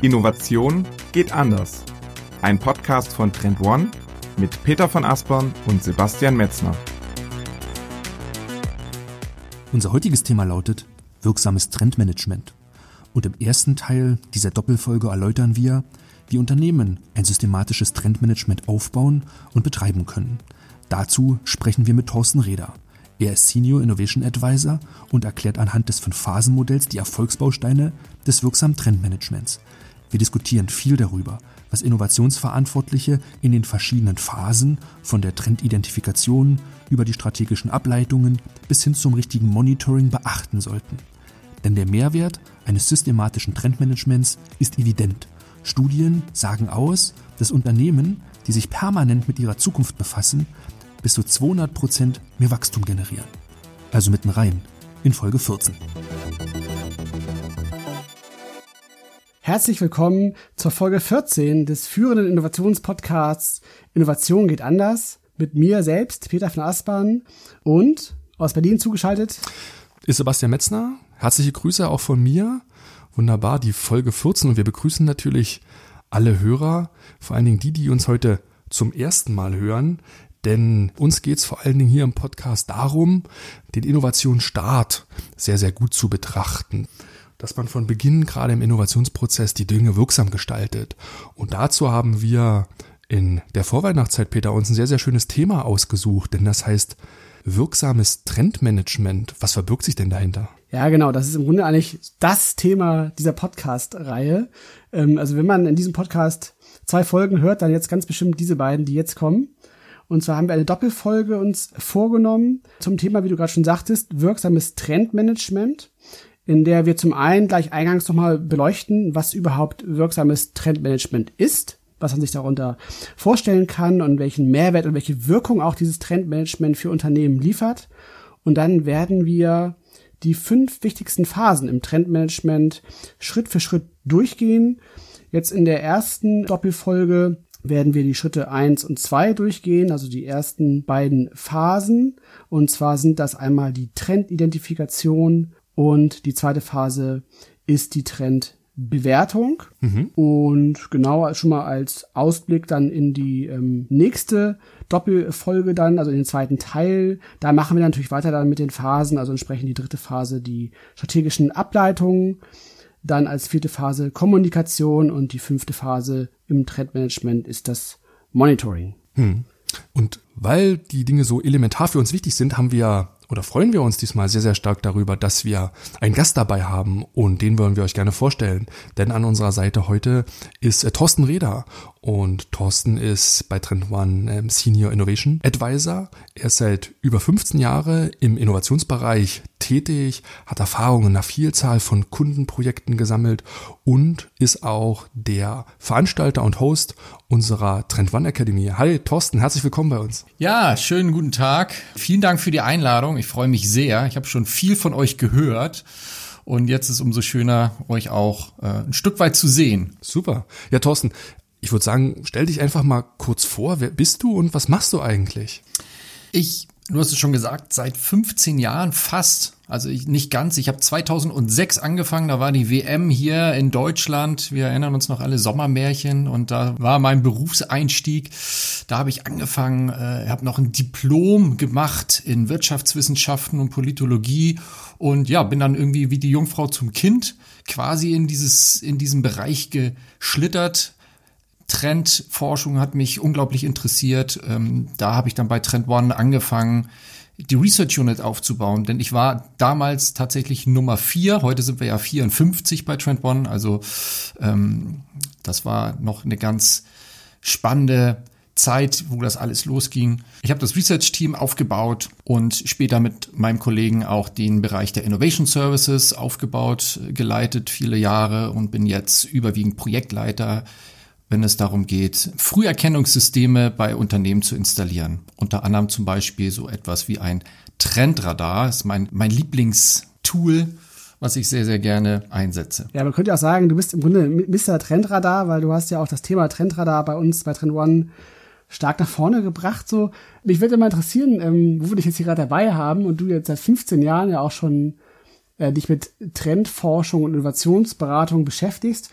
Innovation geht anders. Ein Podcast von Trend One mit Peter von Aspern und Sebastian Metzner. Unser heutiges Thema lautet wirksames Trendmanagement. Und im ersten Teil dieser Doppelfolge erläutern wir, wie Unternehmen ein systematisches Trendmanagement aufbauen und betreiben können. Dazu sprechen wir mit Thorsten Reder. Er ist Senior Innovation Advisor und erklärt anhand des Fünf-Phasen-Modells die Erfolgsbausteine des wirksamen Trendmanagements. Wir diskutieren viel darüber, was Innovationsverantwortliche in den verschiedenen Phasen von der Trendidentifikation über die strategischen Ableitungen bis hin zum richtigen Monitoring beachten sollten. Denn der Mehrwert eines systematischen Trendmanagements ist evident. Studien sagen aus, dass Unternehmen, die sich permanent mit ihrer Zukunft befassen, bis zu 200 Prozent mehr Wachstum generieren. Also mitten rein in Folge 14. Herzlich willkommen zur Folge 14 des führenden Innovationspodcasts Innovation geht anders mit mir selbst, Peter von Aspern und aus Berlin zugeschaltet ist Sebastian Metzner. Herzliche Grüße auch von mir. Wunderbar, die Folge 14 und wir begrüßen natürlich alle Hörer, vor allen Dingen die, die uns heute zum ersten Mal hören, denn uns geht es vor allen Dingen hier im Podcast darum, den Innovationsstart sehr, sehr gut zu betrachten dass man von Beginn gerade im Innovationsprozess die Dinge wirksam gestaltet. Und dazu haben wir in der Vorweihnachtszeit, Peter, uns ein sehr, sehr schönes Thema ausgesucht, denn das heißt wirksames Trendmanagement. Was verbirgt sich denn dahinter? Ja, genau. Das ist im Grunde eigentlich das Thema dieser Podcast-Reihe. Ähm, also wenn man in diesem Podcast zwei Folgen hört, dann jetzt ganz bestimmt diese beiden, die jetzt kommen. Und zwar haben wir eine Doppelfolge uns vorgenommen zum Thema, wie du gerade schon sagtest, wirksames Trendmanagement in der wir zum einen gleich eingangs nochmal beleuchten, was überhaupt wirksames Trendmanagement ist, was man sich darunter vorstellen kann und welchen Mehrwert und welche Wirkung auch dieses Trendmanagement für Unternehmen liefert. Und dann werden wir die fünf wichtigsten Phasen im Trendmanagement Schritt für Schritt durchgehen. Jetzt in der ersten Doppelfolge werden wir die Schritte eins und zwei durchgehen, also die ersten beiden Phasen. Und zwar sind das einmal die Trendidentifikation und die zweite Phase ist die Trendbewertung. Mhm. Und genau schon mal als Ausblick dann in die ähm, nächste Doppelfolge dann, also in den zweiten Teil. Da machen wir natürlich weiter dann mit den Phasen, also entsprechend die dritte Phase die strategischen Ableitungen. Dann als vierte Phase Kommunikation und die fünfte Phase im Trendmanagement ist das Monitoring. Hm. Und weil die Dinge so elementar für uns wichtig sind, haben wir oder freuen wir uns diesmal sehr, sehr stark darüber, dass wir einen Gast dabei haben und den wollen wir euch gerne vorstellen. Denn an unserer Seite heute ist äh, Thorsten Reder und Thorsten ist bei Trend One ähm, Senior Innovation Advisor. Er ist seit über 15 Jahre im Innovationsbereich tätig, hat Erfahrungen in einer Vielzahl von Kundenprojekten gesammelt und ist auch der Veranstalter und Host unserer Trend One Akademie. Hi Thorsten, herzlich willkommen bei uns. Ja, schönen guten Tag. Vielen Dank für die Einladung. Ich freue mich sehr. Ich habe schon viel von euch gehört. Und jetzt ist umso schöner, euch auch äh, ein Stück weit zu sehen. Super. Ja, Thorsten, ich würde sagen, stell dich einfach mal kurz vor. Wer bist du und was machst du eigentlich? Ich, du hast es schon gesagt, seit 15 Jahren fast, also ich, nicht ganz. Ich habe 2006 angefangen, da war die WM hier in Deutschland. Wir erinnern uns noch alle Sommermärchen und da war mein Berufseinstieg. Da habe ich angefangen, äh, habe noch ein Diplom gemacht in Wirtschaftswissenschaften und Politologie und ja, bin dann irgendwie wie die Jungfrau zum Kind quasi in dieses in diesem Bereich geschlittert Trendforschung hat mich unglaublich interessiert. Ähm, da habe ich dann bei Trend One angefangen, die Research Unit aufzubauen, denn ich war damals tatsächlich Nummer vier. Heute sind wir ja 54 bei Trend One, also ähm, das war noch eine ganz spannende Zeit, wo das alles losging. Ich habe das Research Team aufgebaut und später mit meinem Kollegen auch den Bereich der Innovation Services aufgebaut, geleitet viele Jahre und bin jetzt überwiegend Projektleiter wenn es darum geht, Früherkennungssysteme bei Unternehmen zu installieren. Unter anderem zum Beispiel so etwas wie ein Trendradar. Das ist mein, mein Lieblingstool, was ich sehr, sehr gerne einsetze. Ja, man könnte auch sagen, du bist im Grunde Mr. Trendradar, weil du hast ja auch das Thema Trendradar bei uns bei Trend One stark nach vorne gebracht. So, mich würde mal interessieren, ähm, wo wir dich jetzt hier gerade dabei haben und du jetzt seit 15 Jahren ja auch schon äh, dich mit Trendforschung und Innovationsberatung beschäftigst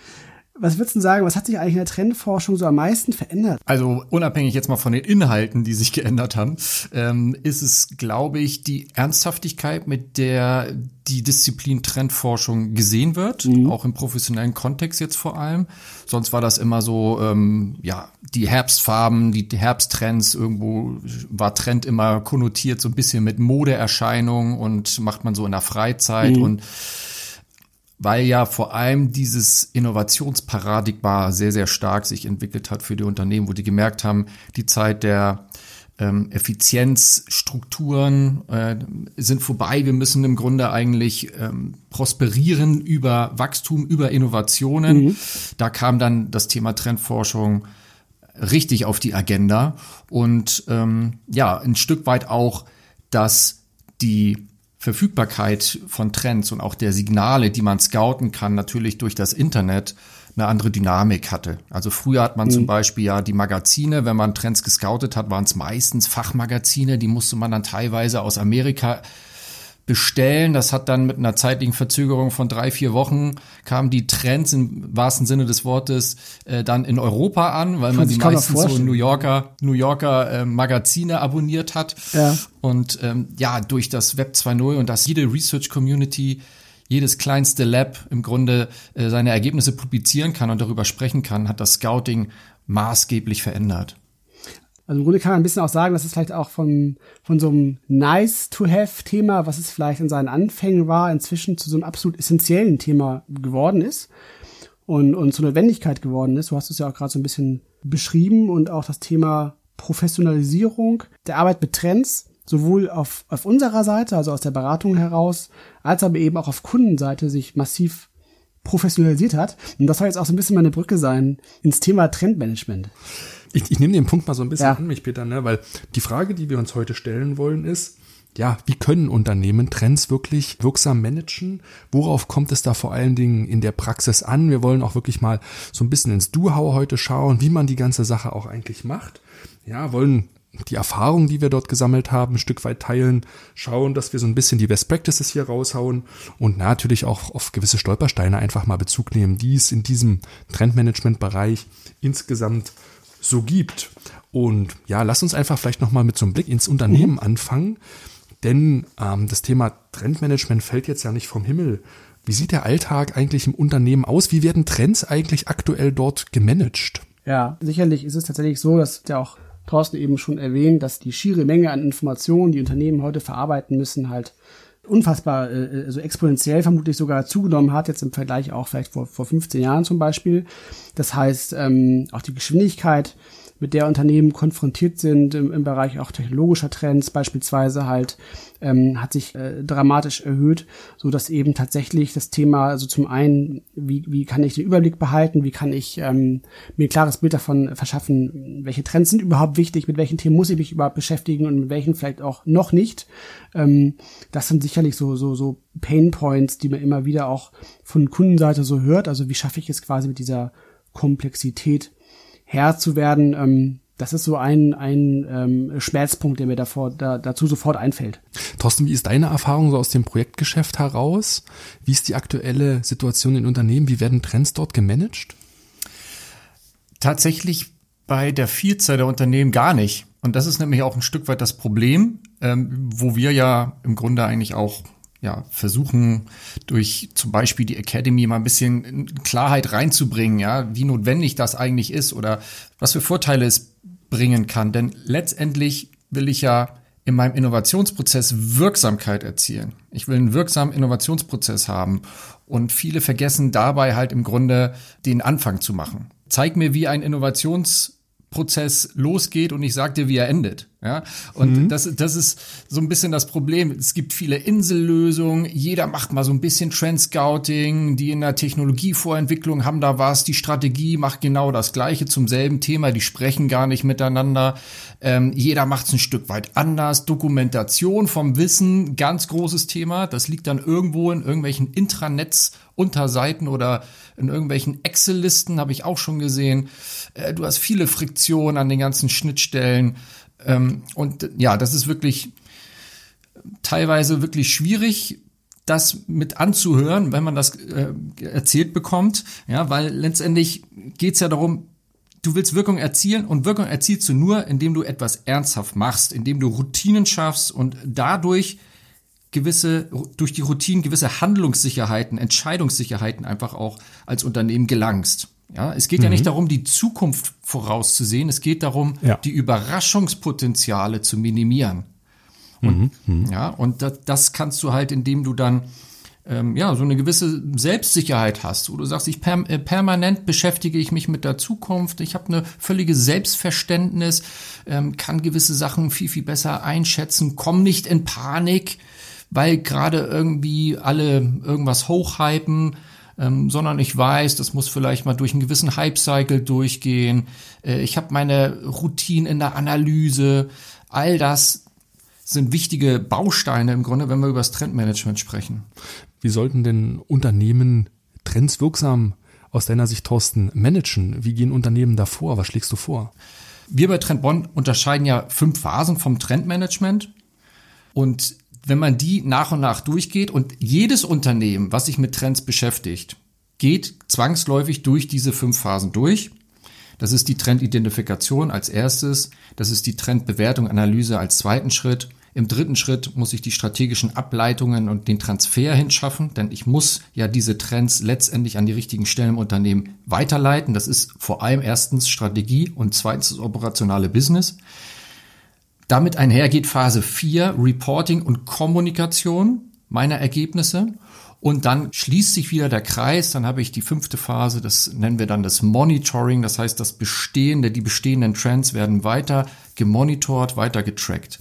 Was würdest du sagen, was hat sich eigentlich in der Trendforschung so am meisten verändert? Also unabhängig jetzt mal von den Inhalten, die sich geändert haben, ähm, ist es, glaube ich, die Ernsthaftigkeit, mit der die Disziplin Trendforschung gesehen wird, mhm. auch im professionellen Kontext jetzt vor allem. Sonst war das immer so, ähm, ja, die Herbstfarben, die Herbsttrends, irgendwo war Trend immer konnotiert so ein bisschen mit Modeerscheinungen und macht man so in der Freizeit mhm. und weil ja vor allem dieses Innovationsparadigma sehr, sehr stark sich entwickelt hat für die Unternehmen, wo die gemerkt haben, die Zeit der ähm, Effizienzstrukturen äh, sind vorbei. Wir müssen im Grunde eigentlich ähm, prosperieren über Wachstum, über Innovationen. Mhm. Da kam dann das Thema Trendforschung richtig auf die Agenda und ähm, ja, ein Stück weit auch, dass die Verfügbarkeit von Trends und auch der Signale, die man scouten kann, natürlich durch das Internet eine andere Dynamik hatte. Also früher hat man mhm. zum Beispiel ja die Magazine, wenn man Trends gescoutet hat, waren es meistens Fachmagazine, die musste man dann teilweise aus Amerika bestellen. Das hat dann mit einer zeitlichen Verzögerung von drei, vier Wochen kamen die Trends im wahrsten Sinne des Wortes äh, dann in Europa an, weil man die meistens so New Yorker, New Yorker äh, Magazine abonniert hat. Ja. Und ähm, ja, durch das Web 2.0 und dass jede Research Community jedes kleinste Lab im Grunde äh, seine Ergebnisse publizieren kann und darüber sprechen kann, hat das Scouting maßgeblich verändert. Also im Grunde kann man ein bisschen auch sagen, dass es vielleicht auch von, von so einem Nice-to-have-Thema, was es vielleicht in seinen Anfängen war, inzwischen zu so einem absolut essentiellen Thema geworden ist und, und zur Notwendigkeit geworden ist. Du hast es ja auch gerade so ein bisschen beschrieben und auch das Thema Professionalisierung der Arbeit mit Trends, sowohl auf, auf unserer Seite, also aus der Beratung heraus, als aber eben auch auf Kundenseite sich massiv professionalisiert hat. Und das soll jetzt auch so ein bisschen meine Brücke sein ins Thema Trendmanagement. Ich, ich nehme den Punkt mal so ein bisschen ja. an mich, Peter, ne? weil die Frage, die wir uns heute stellen wollen, ist, ja, wie können Unternehmen Trends wirklich wirksam managen? Worauf kommt es da vor allen Dingen in der Praxis an? Wir wollen auch wirklich mal so ein bisschen ins Do-How heute schauen, wie man die ganze Sache auch eigentlich macht. Ja, wollen die Erfahrungen, die wir dort gesammelt haben, ein Stück weit teilen, schauen, dass wir so ein bisschen die Best Practices hier raushauen und natürlich auch auf gewisse Stolpersteine einfach mal Bezug nehmen, die es in diesem Trendmanagement-Bereich insgesamt so gibt. Und ja, lass uns einfach vielleicht nochmal mit so einem Blick ins Unternehmen mhm. anfangen. Denn ähm, das Thema Trendmanagement fällt jetzt ja nicht vom Himmel. Wie sieht der Alltag eigentlich im Unternehmen aus? Wie werden Trends eigentlich aktuell dort gemanagt? Ja, sicherlich ist es tatsächlich so, dass ja auch Thorsten eben schon erwähnt, dass die schiere Menge an Informationen, die Unternehmen heute verarbeiten müssen, halt unfassbar, äh, also exponentiell vermutlich sogar zugenommen hat, jetzt im Vergleich auch vielleicht vor, vor 15 Jahren zum Beispiel. Das heißt, ähm, auch die Geschwindigkeit, mit der Unternehmen konfrontiert sind im, im Bereich auch technologischer Trends beispielsweise halt ähm, hat sich äh, dramatisch erhöht, so dass eben tatsächlich das Thema also zum einen wie wie kann ich den Überblick behalten, wie kann ich ähm, mir ein klares Bild davon verschaffen, welche Trends sind überhaupt wichtig, mit welchen Themen muss ich mich überhaupt beschäftigen und mit welchen vielleicht auch noch nicht. Ähm, das sind sicherlich so so so Pain Points, die man immer wieder auch von Kundenseite so hört. Also wie schaffe ich es quasi mit dieser Komplexität Herr zu werden, ähm, das ist so ein, ein ähm, Schmerzpunkt, der mir davor, da, dazu sofort einfällt. Thorsten, wie ist deine Erfahrung so aus dem Projektgeschäft heraus? Wie ist die aktuelle Situation in Unternehmen? Wie werden Trends dort gemanagt? Tatsächlich bei der Vielzahl der Unternehmen gar nicht. Und das ist nämlich auch ein Stück weit das Problem, ähm, wo wir ja im Grunde eigentlich auch ja, versuchen, durch zum Beispiel die Academy mal ein bisschen Klarheit reinzubringen, ja, wie notwendig das eigentlich ist oder was für Vorteile es bringen kann. Denn letztendlich will ich ja in meinem Innovationsprozess Wirksamkeit erzielen. Ich will einen wirksamen Innovationsprozess haben. Und viele vergessen dabei halt im Grunde den Anfang zu machen. Zeig mir, wie ein Innovations Prozess losgeht und ich sage dir, wie er endet. Ja, und mhm. das, das ist so ein bisschen das Problem. Es gibt viele Insellösungen. Jeder macht mal so ein bisschen Trend Scouting. Die in der Technologievorentwicklung haben da was. Die Strategie macht genau das Gleiche zum selben Thema. Die sprechen gar nicht miteinander. Ähm, jeder macht es ein Stück weit anders. Dokumentation vom Wissen, ganz großes Thema. Das liegt dann irgendwo in irgendwelchen Intranets Unterseiten oder in irgendwelchen Excel-Listen, habe ich auch schon gesehen. Äh, du hast viele Friktionen an den ganzen Schnittstellen. Ähm, und ja, das ist wirklich teilweise wirklich schwierig, das mit anzuhören, wenn man das äh, erzählt bekommt, ja, weil letztendlich geht's ja darum, du willst Wirkung erzielen und Wirkung erzielst du nur, indem du etwas ernsthaft machst, indem du Routinen schaffst und dadurch gewisse, durch die Routinen gewisse Handlungssicherheiten, Entscheidungssicherheiten einfach auch als Unternehmen gelangst. Ja, es geht mhm. ja nicht darum, die Zukunft vorauszusehen. Es geht darum, ja. die Überraschungspotenziale zu minimieren. Und, mhm. Ja, und das, das kannst du halt, indem du dann ähm, ja so eine gewisse Selbstsicherheit hast, wo du sagst, ich per, äh, permanent beschäftige ich mich mit der Zukunft, ich habe eine völlige Selbstverständnis, ähm, kann gewisse Sachen viel viel besser einschätzen, komm nicht in Panik, weil gerade irgendwie alle irgendwas hochhypen. Ähm, sondern ich weiß, das muss vielleicht mal durch einen gewissen Hype-Cycle durchgehen. Äh, ich habe meine Routine in der Analyse. All das sind wichtige Bausteine im Grunde, wenn wir über das Trendmanagement sprechen. Wie sollten denn Unternehmen Trends wirksam aus deiner Sicht, Thorsten, managen? Wie gehen Unternehmen davor? Was schlägst du vor? Wir bei Trendbon unterscheiden ja fünf Phasen vom Trendmanagement. Und wenn man die nach und nach durchgeht und jedes Unternehmen, was sich mit Trends beschäftigt, geht zwangsläufig durch diese fünf Phasen durch. Das ist die Trendidentifikation als erstes, das ist die Trendbewertung, Analyse als zweiten Schritt. Im dritten Schritt muss ich die strategischen Ableitungen und den Transfer hinschaffen, denn ich muss ja diese Trends letztendlich an die richtigen Stellen im Unternehmen weiterleiten. Das ist vor allem erstens Strategie und zweitens operationale Business. Damit einhergeht Phase 4, Reporting und Kommunikation meiner Ergebnisse. Und dann schließt sich wieder der Kreis. Dann habe ich die fünfte Phase, das nennen wir dann das Monitoring. Das heißt, das bestehende, die bestehenden Trends werden weiter gemonitort, weiter getrackt.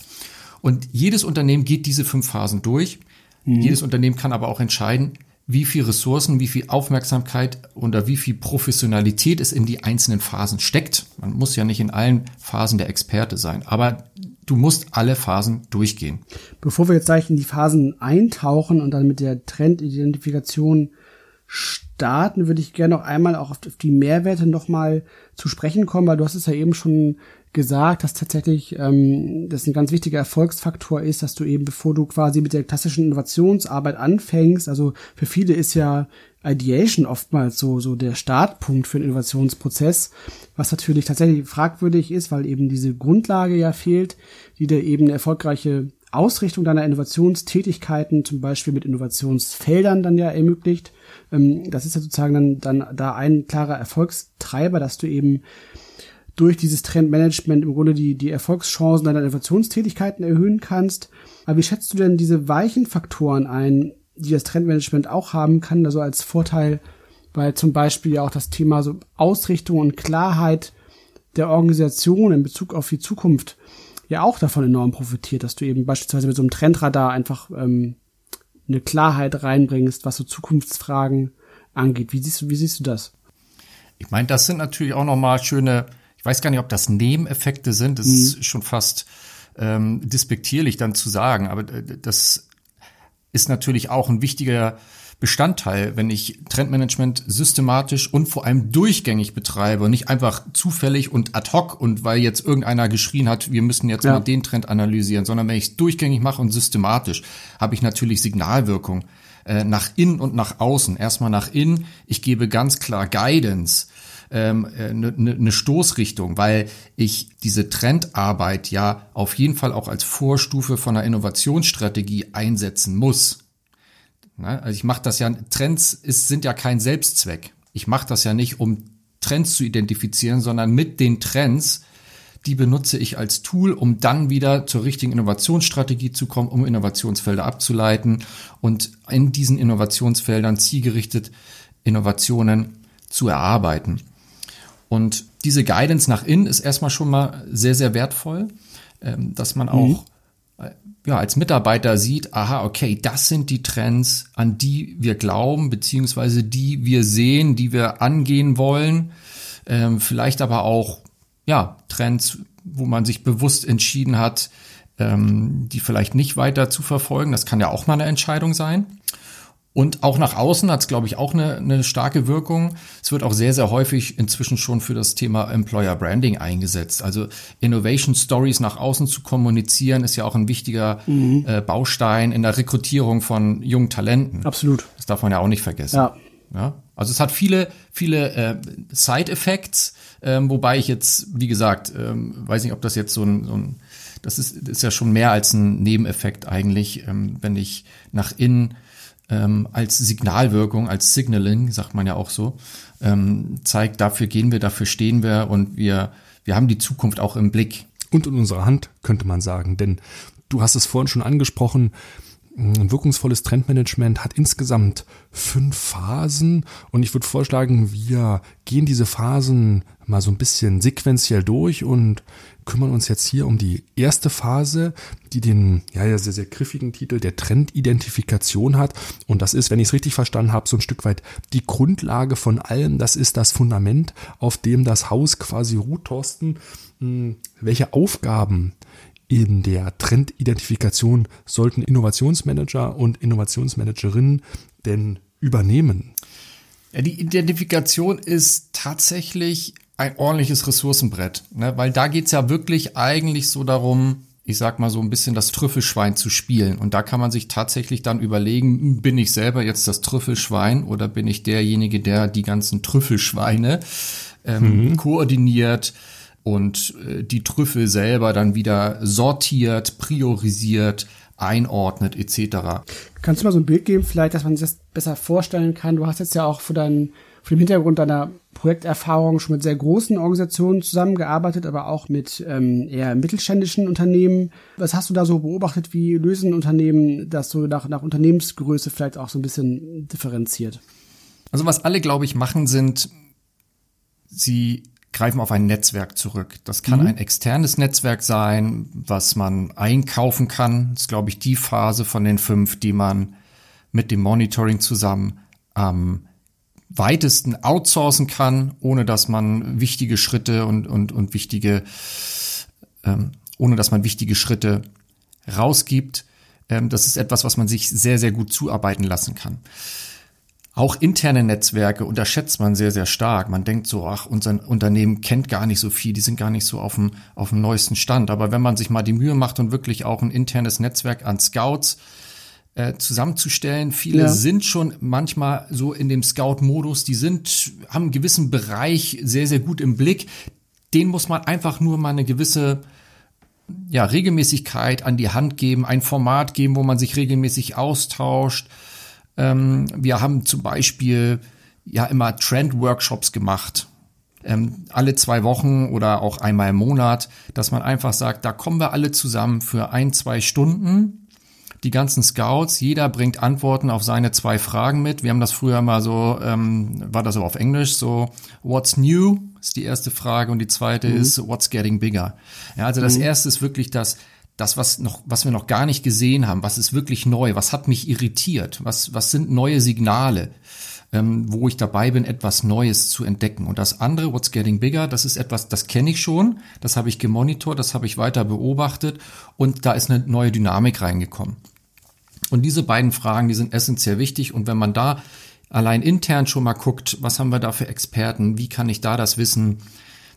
Und jedes Unternehmen geht diese fünf Phasen durch. Mhm. Jedes Unternehmen kann aber auch entscheiden, wie viel Ressourcen, wie viel Aufmerksamkeit oder wie viel Professionalität es in die einzelnen Phasen steckt. Man muss ja nicht in allen Phasen der Experte sein, aber du musst alle Phasen durchgehen. Bevor wir jetzt gleich in die Phasen eintauchen und dann mit der Trendidentifikation starten, würde ich gerne noch einmal auch auf die Mehrwerte nochmal zu sprechen kommen, weil du hast es ja eben schon gesagt, dass tatsächlich ähm, das ein ganz wichtiger Erfolgsfaktor ist, dass du eben, bevor du quasi mit der klassischen Innovationsarbeit anfängst, also für viele ist ja Ideation oftmals so, so der Startpunkt für einen Innovationsprozess, was natürlich tatsächlich fragwürdig ist, weil eben diese Grundlage ja fehlt, die dir eben eine erfolgreiche Ausrichtung deiner Innovationstätigkeiten, zum Beispiel mit Innovationsfeldern dann ja ermöglicht. Ähm, das ist ja sozusagen dann, dann da ein klarer Erfolgstreiber, dass du eben durch dieses Trendmanagement im Grunde die, die Erfolgschancen deiner Innovationstätigkeiten erhöhen kannst. Aber wie schätzt du denn diese weichen Faktoren ein, die das Trendmanagement auch haben kann, also als Vorteil, weil zum Beispiel ja auch das Thema so Ausrichtung und Klarheit der Organisation in Bezug auf die Zukunft ja auch davon enorm profitiert, dass du eben beispielsweise mit so einem Trendradar einfach ähm, eine Klarheit reinbringst, was so Zukunftsfragen angeht. Wie siehst du, wie siehst du das? Ich meine, das sind natürlich auch nochmal schöne ich weiß gar nicht, ob das Nebeneffekte sind. Das mhm. ist schon fast ähm, despektierlich dann zu sagen. Aber äh, das ist natürlich auch ein wichtiger Bestandteil, wenn ich Trendmanagement systematisch und vor allem durchgängig betreibe und nicht einfach zufällig und ad hoc und weil jetzt irgendeiner geschrien hat, wir müssen jetzt ja. mal den Trend analysieren, sondern wenn ich es durchgängig mache und systematisch, habe ich natürlich Signalwirkung äh, nach innen und nach außen. Erstmal nach innen, ich gebe ganz klar Guidance ähm, eine, eine ne Stoßrichtung, weil ich diese Trendarbeit ja auf jeden Fall auch als Vorstufe von einer Innovationsstrategie einsetzen muss. Na, also ich mache das ja, Trends ist, sind ja kein Selbstzweck. Ich mache das ja nicht, um Trends zu identifizieren, sondern mit den Trends, die benutze ich als Tool, um dann wieder zur richtigen Innovationsstrategie zu kommen, um Innovationsfelder abzuleiten und in diesen Innovationsfeldern zielgerichtet Innovationen zu erarbeiten. Und diese Guidance nach innen ist erstmal schon mal sehr, sehr wertvoll, ähm, dass man auch mhm. ja, als Mitarbeiter sieht, aha, okay, das sind die Trends, an die wir glauben, beziehungsweise die wir sehen, die wir angehen wollen. Ähm, vielleicht aber auch, ja, Trends, wo man sich bewusst entschieden hat, ähm, die vielleicht nicht weiter zu verfolgen. Das kann ja auch mal eine Entscheidung sein. Und auch nach außen hat es, glaube ich, auch eine, eine starke Wirkung. Es wird auch sehr, sehr häufig inzwischen schon für das Thema Employer Branding eingesetzt. Also Innovation Stories nach außen zu kommunizieren, ist ja auch ein wichtiger mhm. äh, Baustein in der Rekrutierung von jungen Talenten. Absolut. Das darf man ja auch nicht vergessen. Ja. ja? Also es hat viele, viele äh, Side-Effects, ähm, wobei ich jetzt, wie gesagt, ähm, weiß nicht, ob das jetzt so ein, so ein das ist, ist ja schon mehr als ein Nebeneffekt eigentlich, ähm, wenn ich nach innen ähm, als Signalwirkung, als Signaling, sagt man ja auch so, ähm, zeigt, dafür gehen wir, dafür stehen wir und wir, wir haben die Zukunft auch im Blick. Und in unserer Hand, könnte man sagen, denn du hast es vorhin schon angesprochen, ein wirkungsvolles Trendmanagement hat insgesamt fünf Phasen und ich würde vorschlagen, wir gehen diese Phasen mal so ein bisschen sequenziell durch und kümmern uns jetzt hier um die erste Phase, die den ja, ja sehr, sehr griffigen Titel der Trendidentifikation hat. Und das ist, wenn ich es richtig verstanden habe, so ein Stück weit die Grundlage von allem. Das ist das Fundament, auf dem das Haus quasi ruht, Thorsten. Hm, welche Aufgaben in der Trendidentifikation sollten Innovationsmanager und Innovationsmanagerinnen denn übernehmen? Ja, die Identifikation ist tatsächlich ein ordentliches Ressourcenbrett, ne? weil da geht's ja wirklich eigentlich so darum, ich sag mal so ein bisschen das Trüffelschwein zu spielen. Und da kann man sich tatsächlich dann überlegen, bin ich selber jetzt das Trüffelschwein oder bin ich derjenige, der die ganzen Trüffelschweine ähm, mhm. koordiniert und äh, die Trüffel selber dann wieder sortiert, priorisiert, einordnet etc. Kannst du mal so ein Bild geben, vielleicht, dass man sich das besser vorstellen kann? Du hast jetzt ja auch für deinen vor dem Hintergrund deiner Projekterfahrung schon mit sehr großen Organisationen zusammengearbeitet, aber auch mit ähm, eher mittelständischen Unternehmen. Was hast du da so beobachtet? Wie lösen Unternehmen das so nach, nach Unternehmensgröße vielleicht auch so ein bisschen differenziert? Also was alle, glaube ich, machen, sind, sie greifen auf ein Netzwerk zurück. Das kann mhm. ein externes Netzwerk sein, was man einkaufen kann. Das ist, glaube ich, die Phase von den fünf, die man mit dem Monitoring zusammen am weitesten outsourcen kann, ohne dass man wichtige Schritte und, und, und wichtige, ähm, ohne dass man wichtige Schritte rausgibt. Ähm, das ist etwas, was man sich sehr, sehr gut zuarbeiten lassen kann. Auch interne Netzwerke unterschätzt man sehr, sehr stark. Man denkt so, ach, unser Unternehmen kennt gar nicht so viel, die sind gar nicht so auf dem, auf dem neuesten Stand. Aber wenn man sich mal die Mühe macht und wirklich auch ein internes Netzwerk an Scouts äh, zusammenzustellen. Viele ja. sind schon manchmal so in dem Scout-Modus, die sind, haben einen gewissen Bereich sehr, sehr gut im Blick. Den muss man einfach nur mal eine gewisse ja, Regelmäßigkeit an die Hand geben, ein Format geben, wo man sich regelmäßig austauscht. Ähm, wir haben zum Beispiel ja immer Trend-Workshops gemacht. Ähm, alle zwei Wochen oder auch einmal im Monat, dass man einfach sagt, da kommen wir alle zusammen für ein, zwei Stunden die ganzen Scouts, jeder bringt Antworten auf seine zwei Fragen mit. Wir haben das früher mal so, ähm, war das aber auf Englisch, so What's new ist die erste Frage und die zweite mhm. ist What's getting bigger. Ja, also das mhm. erste ist wirklich das, das, was noch, was wir noch gar nicht gesehen haben, was ist wirklich neu, was hat mich irritiert, was, was sind neue Signale, ähm, wo ich dabei bin, etwas Neues zu entdecken. Und das andere, What's Getting Bigger, das ist etwas, das kenne ich schon, das habe ich gemonitort, das habe ich weiter beobachtet und da ist eine neue Dynamik reingekommen. Und diese beiden Fragen, die sind essentiell wichtig. Und wenn man da allein intern schon mal guckt, was haben wir da für Experten, wie kann ich da das Wissen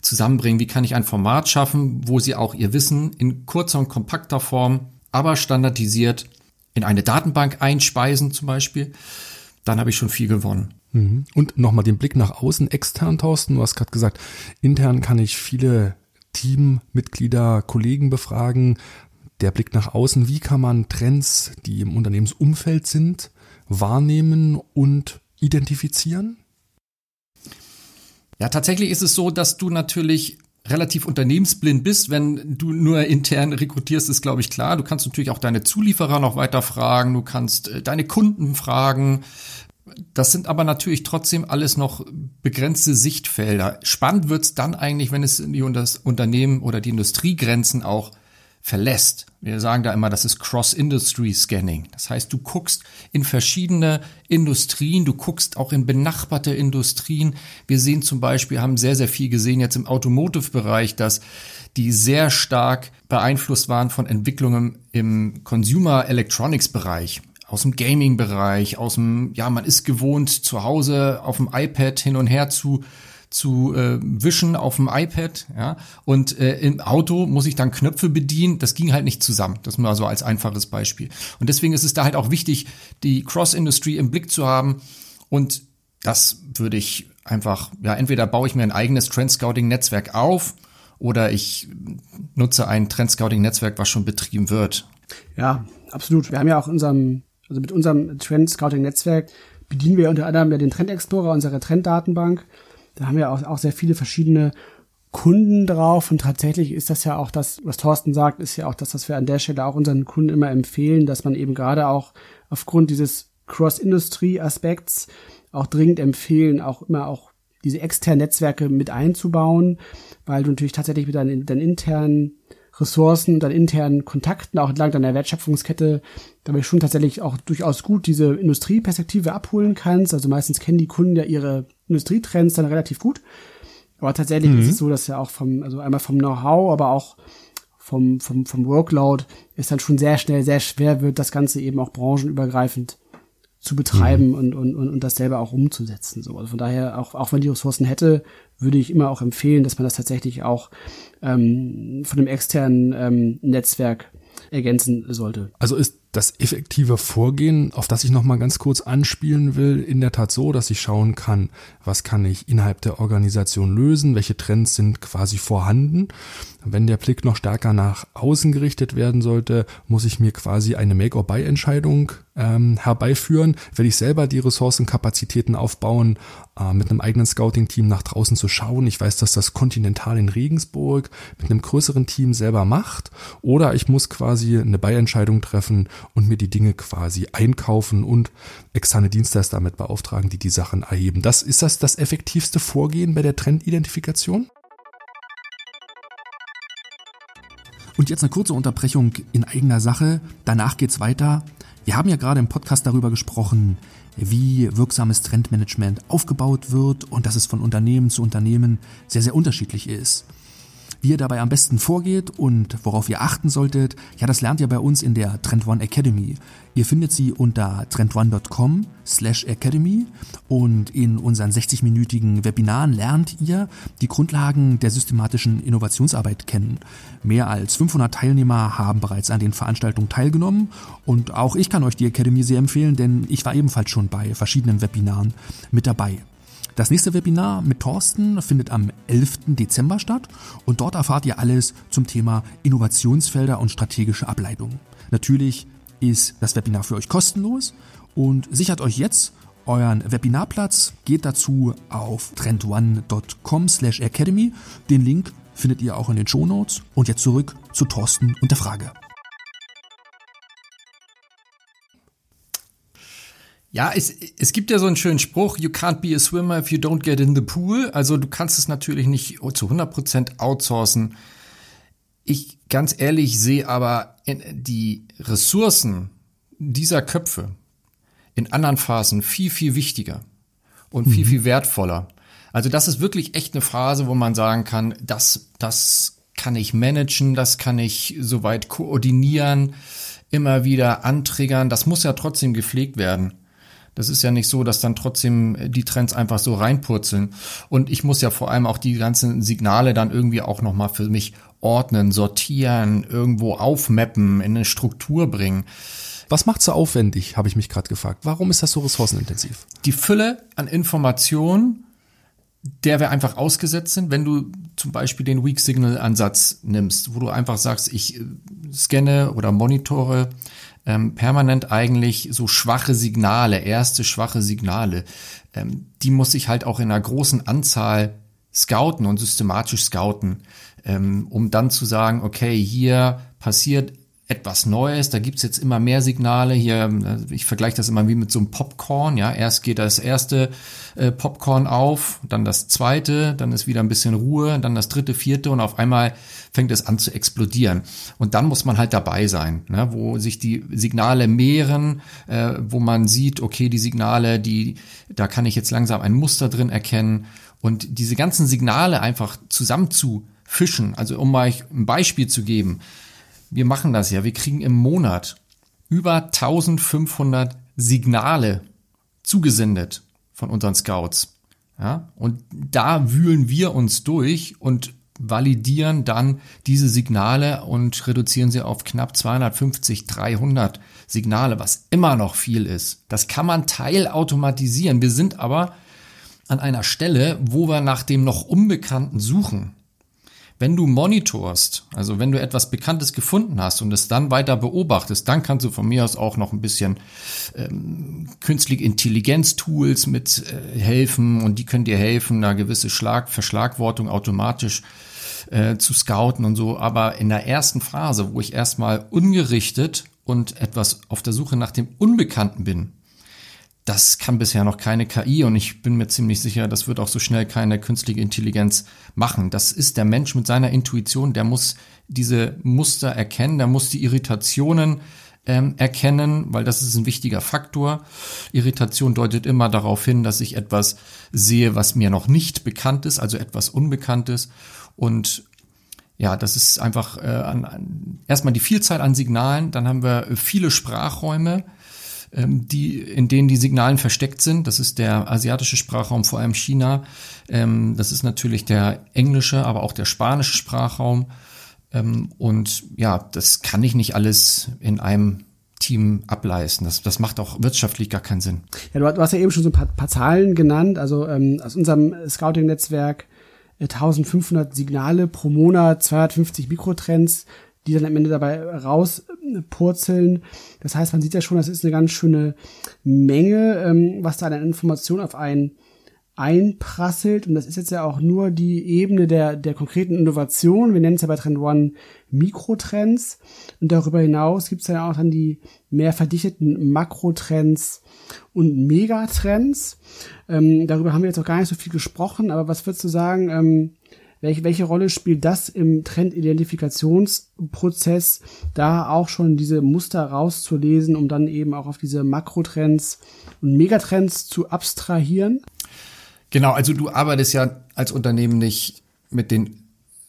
zusammenbringen, wie kann ich ein Format schaffen, wo sie auch ihr Wissen in kurzer und kompakter Form, aber standardisiert in eine Datenbank einspeisen zum Beispiel, dann habe ich schon viel gewonnen. Mhm. Und nochmal den Blick nach außen, extern, Thorsten, du hast gerade gesagt, intern kann ich viele Teammitglieder, Kollegen befragen, der Blick nach außen, wie kann man Trends, die im Unternehmensumfeld sind, wahrnehmen und identifizieren? Ja, tatsächlich ist es so, dass du natürlich relativ unternehmensblind bist, wenn du nur intern rekrutierst, ist glaube ich klar. Du kannst natürlich auch deine Zulieferer noch weiter fragen, du kannst äh, deine Kunden fragen. Das sind aber natürlich trotzdem alles noch begrenzte Sichtfelder. Spannend wird's dann eigentlich, wenn es in die Unternehmen oder die Industriegrenzen auch verlässt. Wir sagen da immer, das ist Cross-Industry-Scanning. Das heißt, du guckst in verschiedene Industrien, du guckst auch in benachbarte Industrien. Wir sehen zum Beispiel, haben sehr, sehr viel gesehen jetzt im Automotive-Bereich, dass die sehr stark beeinflusst waren von Entwicklungen im Consumer Electronics-Bereich. aus dem Gaming-Bereich, aus dem, ja, man ist gewohnt, zu Hause auf dem iPad hin und her zu zu äh, wischen auf dem iPad, ja, und äh, im Auto muss ich dann Knöpfe bedienen. Das ging halt nicht zusammen. Das mal so als einfaches Beispiel. Und deswegen ist es da halt auch wichtig, die Cross-Industry im Blick zu haben. Und das würde ich einfach, ja, entweder baue ich mir ein eigenes Trend-Scouting-Netzwerk auf oder ich nutze ein Trend-Scouting-Netzwerk, was schon betrieben wird. Ja, absolut. Wir haben ja auch unserem, also mit unserem Trend-Scouting-Netzwerk bedienen wir unter anderem ja den Trend Explorer, unsere Trenddatenbank. Da haben wir auch, auch sehr viele verschiedene Kunden drauf. Und tatsächlich ist das ja auch das, was Thorsten sagt, ist ja auch das, was wir an der Stelle auch unseren Kunden immer empfehlen, dass man eben gerade auch aufgrund dieses Cross-Industry-Aspekts auch dringend empfehlen, auch immer auch diese externen Netzwerke mit einzubauen, weil du natürlich tatsächlich mit deinen, deinen internen Ressourcen, deinen internen Kontakten auch entlang deiner Wertschöpfungskette dabei schon tatsächlich auch durchaus gut diese Industrieperspektive abholen kannst. Also meistens kennen die Kunden ja ihre Industrietrends dann relativ gut. Aber tatsächlich mhm. ist es so, dass ja auch vom, also einmal vom Know-how, aber auch vom, vom, vom Workload ist dann schon sehr schnell sehr schwer wird, das Ganze eben auch branchenübergreifend zu betreiben mhm. und, und, und, und das selber auch umzusetzen. So. Also von daher, auch, auch wenn die Ressourcen hätte, würde ich immer auch empfehlen, dass man das tatsächlich auch ähm, von einem externen ähm, Netzwerk ergänzen sollte. Also ist das effektive Vorgehen, auf das ich noch mal ganz kurz anspielen will, in der Tat so, dass ich schauen kann, was kann ich innerhalb der Organisation lösen, welche Trends sind quasi vorhanden. Wenn der Blick noch stärker nach außen gerichtet werden sollte, muss ich mir quasi eine Make-or-Buy-Entscheidung ähm, herbeiführen. Werde ich selber die Ressourcenkapazitäten aufbauen, äh, mit einem eigenen Scouting-Team nach draußen zu schauen. Ich weiß, dass das Continental in Regensburg mit einem größeren Team selber macht. Oder ich muss quasi eine Buy-Entscheidung treffen und mir die Dinge quasi einkaufen und externe Dienstleister damit beauftragen, die die Sachen erheben. Das ist das das effektivste Vorgehen bei der Trendidentifikation? Und jetzt eine kurze Unterbrechung in eigener Sache. Danach geht's weiter. Wir haben ja gerade im Podcast darüber gesprochen, wie wirksames Trendmanagement aufgebaut wird und dass es von Unternehmen zu Unternehmen sehr, sehr unterschiedlich ist. Wie ihr dabei am besten vorgeht und worauf ihr achten solltet, ja, das lernt ihr bei uns in der Trend One Academy. Ihr findet sie unter trendone.com slash academy und in unseren 60-minütigen Webinaren lernt ihr die Grundlagen der systematischen Innovationsarbeit kennen. Mehr als 500 Teilnehmer haben bereits an den Veranstaltungen teilgenommen und auch ich kann euch die Academy sehr empfehlen, denn ich war ebenfalls schon bei verschiedenen Webinaren mit dabei. Das nächste Webinar mit Thorsten findet am 11. Dezember statt und dort erfahrt ihr alles zum Thema Innovationsfelder und strategische Ableitung. Natürlich ist das Webinar für euch kostenlos und sichert euch jetzt euren Webinarplatz. Geht dazu auf trendone.com slash academy. Den Link findet ihr auch in den Show Notes. Und jetzt zurück zu Thorsten und der Frage. Ja, es, es gibt ja so einen schönen Spruch, you can't be a swimmer if you don't get in the pool. Also du kannst es natürlich nicht zu 100% outsourcen. Ich ganz ehrlich sehe aber die Ressourcen dieser Köpfe in anderen Phasen viel, viel wichtiger und viel, mhm. viel wertvoller. Also das ist wirklich echt eine Phase, wo man sagen kann, das, das kann ich managen, das kann ich soweit koordinieren, immer wieder antriggern. Das muss ja trotzdem gepflegt werden. Das ist ja nicht so, dass dann trotzdem die Trends einfach so reinpurzeln. Und ich muss ja vor allem auch die ganzen Signale dann irgendwie auch nochmal für mich ordnen, sortieren, irgendwo aufmappen, in eine Struktur bringen. Was macht so aufwendig, habe ich mich gerade gefragt. Warum ist das so ressourcenintensiv? Die Fülle an Informationen, der wir einfach ausgesetzt sind, wenn du zum Beispiel den Weak Signal Ansatz nimmst, wo du einfach sagst, ich äh, scanne oder monitore ähm, permanent eigentlich so schwache Signale, erste schwache Signale. Ähm, die muss ich halt auch in einer großen Anzahl scouten und systematisch scouten, ähm, um dann zu sagen, okay, hier passiert etwas Neues, da gibt's jetzt immer mehr Signale. Hier, ich vergleiche das immer wie mit so einem Popcorn, ja. Erst geht das erste äh, Popcorn auf, dann das zweite, dann ist wieder ein bisschen Ruhe, dann das dritte, vierte und auf einmal fängt es an zu explodieren. Und dann muss man halt dabei sein, ne, wo sich die Signale mehren, äh, wo man sieht, okay, die Signale, die, da kann ich jetzt langsam ein Muster drin erkennen. Und diese ganzen Signale einfach zusammen zu fischen, also um mal ein Beispiel zu geben, wir machen das ja, wir kriegen im Monat über 1500 Signale zugesendet von unseren Scouts. Ja, und da wühlen wir uns durch und validieren dann diese Signale und reduzieren sie auf knapp 250, 300 Signale, was immer noch viel ist. Das kann man teilautomatisieren. Wir sind aber an einer Stelle, wo wir nach dem noch Unbekannten suchen. Wenn du monitorst, also wenn du etwas Bekanntes gefunden hast und es dann weiter beobachtest, dann kannst du von mir aus auch noch ein bisschen ähm, künstliche Intelligenz-Tools mit äh, helfen und die können dir helfen, da gewisse Schlag Verschlagwortung automatisch äh, zu scouten und so. Aber in der ersten Phase, wo ich erstmal ungerichtet und etwas auf der Suche nach dem Unbekannten bin, das kann bisher noch keine KI und ich bin mir ziemlich sicher, das wird auch so schnell keine künstliche Intelligenz machen. Das ist der Mensch mit seiner Intuition, der muss diese Muster erkennen, der muss die Irritationen ähm, erkennen, weil das ist ein wichtiger Faktor. Irritation deutet immer darauf hin, dass ich etwas sehe, was mir noch nicht bekannt ist, also etwas Unbekanntes. Und ja, das ist einfach äh, an, an, erstmal die Vielzahl an Signalen, dann haben wir viele Sprachräume, die, in denen die Signalen versteckt sind. Das ist der asiatische Sprachraum, vor allem China. Ähm, das ist natürlich der englische, aber auch der spanische Sprachraum. Ähm, und ja, das kann ich nicht alles in einem Team ableisten. Das, das macht auch wirtschaftlich gar keinen Sinn. Ja, du, du hast ja eben schon so ein paar, paar Zahlen genannt. Also ähm, aus unserem Scouting-Netzwerk 1500 äh, Signale pro Monat, 250 Mikrotrends die dann am Ende dabei rauspurzeln. Das heißt, man sieht ja schon, das ist eine ganz schöne Menge, ähm, was da an Informationen auf einen einprasselt. Und das ist jetzt ja auch nur die Ebene der, der konkreten Innovation. Wir nennen es ja bei Trend One Mikrotrends. Und darüber hinaus gibt es ja auch dann die mehr verdichteten Makrotrends und Megatrends. Ähm, darüber haben wir jetzt auch gar nicht so viel gesprochen, aber was würdest du sagen, ähm, welche, welche Rolle spielt das im Trendidentifikationsprozess, da auch schon diese Muster rauszulesen, um dann eben auch auf diese Makrotrends und Megatrends zu abstrahieren? Genau, also du arbeitest ja als Unternehmen nicht mit den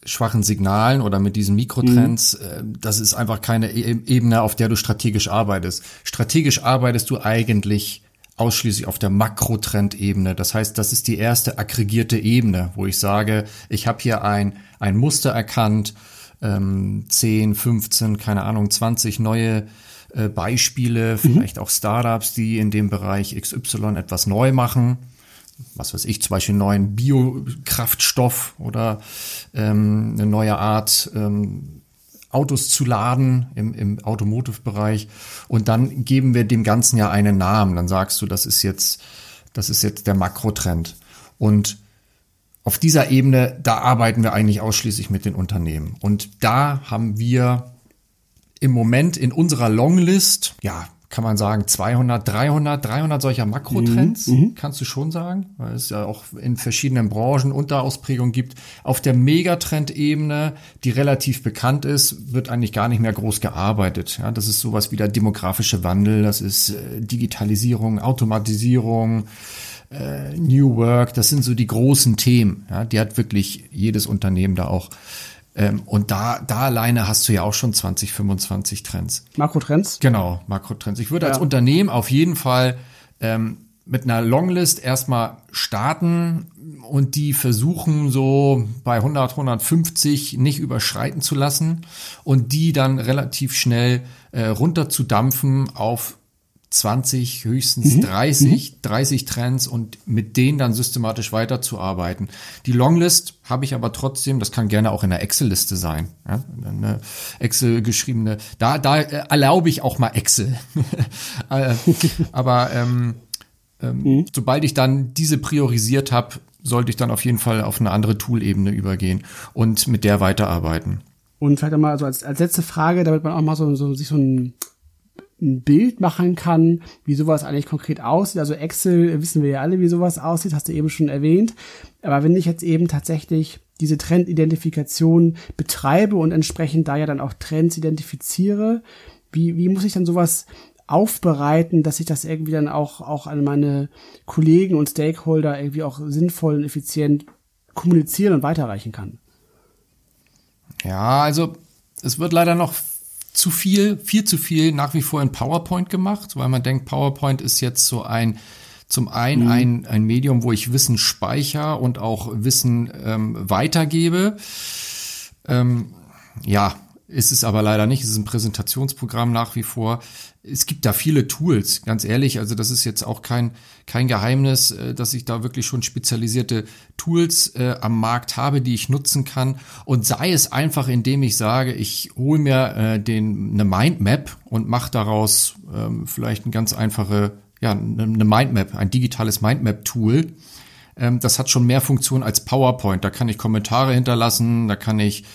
schwachen Signalen oder mit diesen Mikrotrends, mhm. das ist einfach keine e-, Ebene, auf der du strategisch arbeitest. Strategisch arbeitest du eigentlich ausschließlich auf der Makrotrendebene. Das heißt, das ist die erste aggregierte Ebene, wo ich sage, ich habe hier ein, ein Muster erkannt, ähm, 10, 15, keine Ahnung, 20 neue äh, Beispiele, mhm. vielleicht auch Startups, die in dem Bereich XY etwas neu machen. Was weiß ich, zum Beispiel einen neuen Biokraftstoff oder ähm, eine neue Art ähm, Autos zu laden im, im Automotive-Bereich. Und dann geben wir dem Ganzen ja einen Namen. Dann sagst du, das ist jetzt, das ist jetzt der Makrotrend. Und auf dieser Ebene, da arbeiten wir eigentlich ausschließlich mit den Unternehmen. Und da haben wir im Moment in unserer Longlist, ja, kann man sagen, 200, 300, 300 solcher Makrotrends, mhm, mhm, kannst du schon sagen, weil es ja auch in verschiedenen Branchen Unterausprägungen gibt. Auf der Megatrend-Ebene, die relativ bekannt ist, wird eigentlich gar nicht mehr groß gearbeitet. Ja, das ist sowas wie der demografische Wandel, das ist äh, Digitalisierung, Automatisierung, äh, New Work, das sind so die großen Themen. Ja, die hat wirklich jedes Unternehmen da auch ähm, und da, da alleine hast du ja auch schon 20, 25 Trends. Makrotrends? Genau, Makrotrends. Ich würde ja. als Unternehmen auf jeden Fall ähm, mit einer Longlist erstmal starten und die versuchen so bei 100, 150 nicht überschreiten zu lassen und die dann relativ schnell äh, runterzudampfen auf 20, höchstens mhm. 30, mhm. 30 Trends und mit denen dann systematisch weiterzuarbeiten. Die Longlist habe ich aber trotzdem, das kann gerne auch in der Excel-Liste sein. Ja, eine Excel geschriebene, da, da äh, erlaube ich auch mal Excel. Äh, aber ähm, ähm, mhm. sobald ich dann diese priorisiert habe, sollte ich dann auf jeden Fall auf eine andere Tool-Ebene übergehen und mit der weiterarbeiten. Und vielleicht mal so als, als letzte Frage, damit man auch mal so, so sich so ein ein Bild machen kann, wie sowas eigentlich konkret aussieht. Also Excel wissen wir ja alle, wie sowas aussieht, hast du eben schon erwähnt. Aber wenn ich jetzt eben tatsächlich diese Trendidentifikation betreibe und entsprechend da ja dann auch Trends identifiziere, wie, wie muss ich dann sowas aufbereiten, dass ich das irgendwie dann auch, auch an meine Kollegen und Stakeholder irgendwie auch sinnvoll und effizient kommunizieren und weiterreichen kann? Ja, also es wird leider noch zu viel, viel zu viel nach wie vor in PowerPoint gemacht, weil man denkt, PowerPoint ist jetzt so ein zum einen mhm. ein, ein Medium, wo ich Wissen speicher und auch Wissen ähm, weitergebe. Ähm, ja, ist es aber leider nicht. Es ist ein Präsentationsprogramm nach wie vor. Es gibt da viele Tools, ganz ehrlich. Also das ist jetzt auch kein, kein Geheimnis, äh, dass ich da wirklich schon spezialisierte Tools äh, am Markt habe, die ich nutzen kann. Und sei es einfach, indem ich sage, ich hole mir äh, den, eine Mindmap und mache daraus ähm, vielleicht eine ganz einfache ja, eine Mindmap, ein digitales Mindmap-Tool. Ähm, das hat schon mehr Funktion als PowerPoint. Da kann ich Kommentare hinterlassen, da kann ich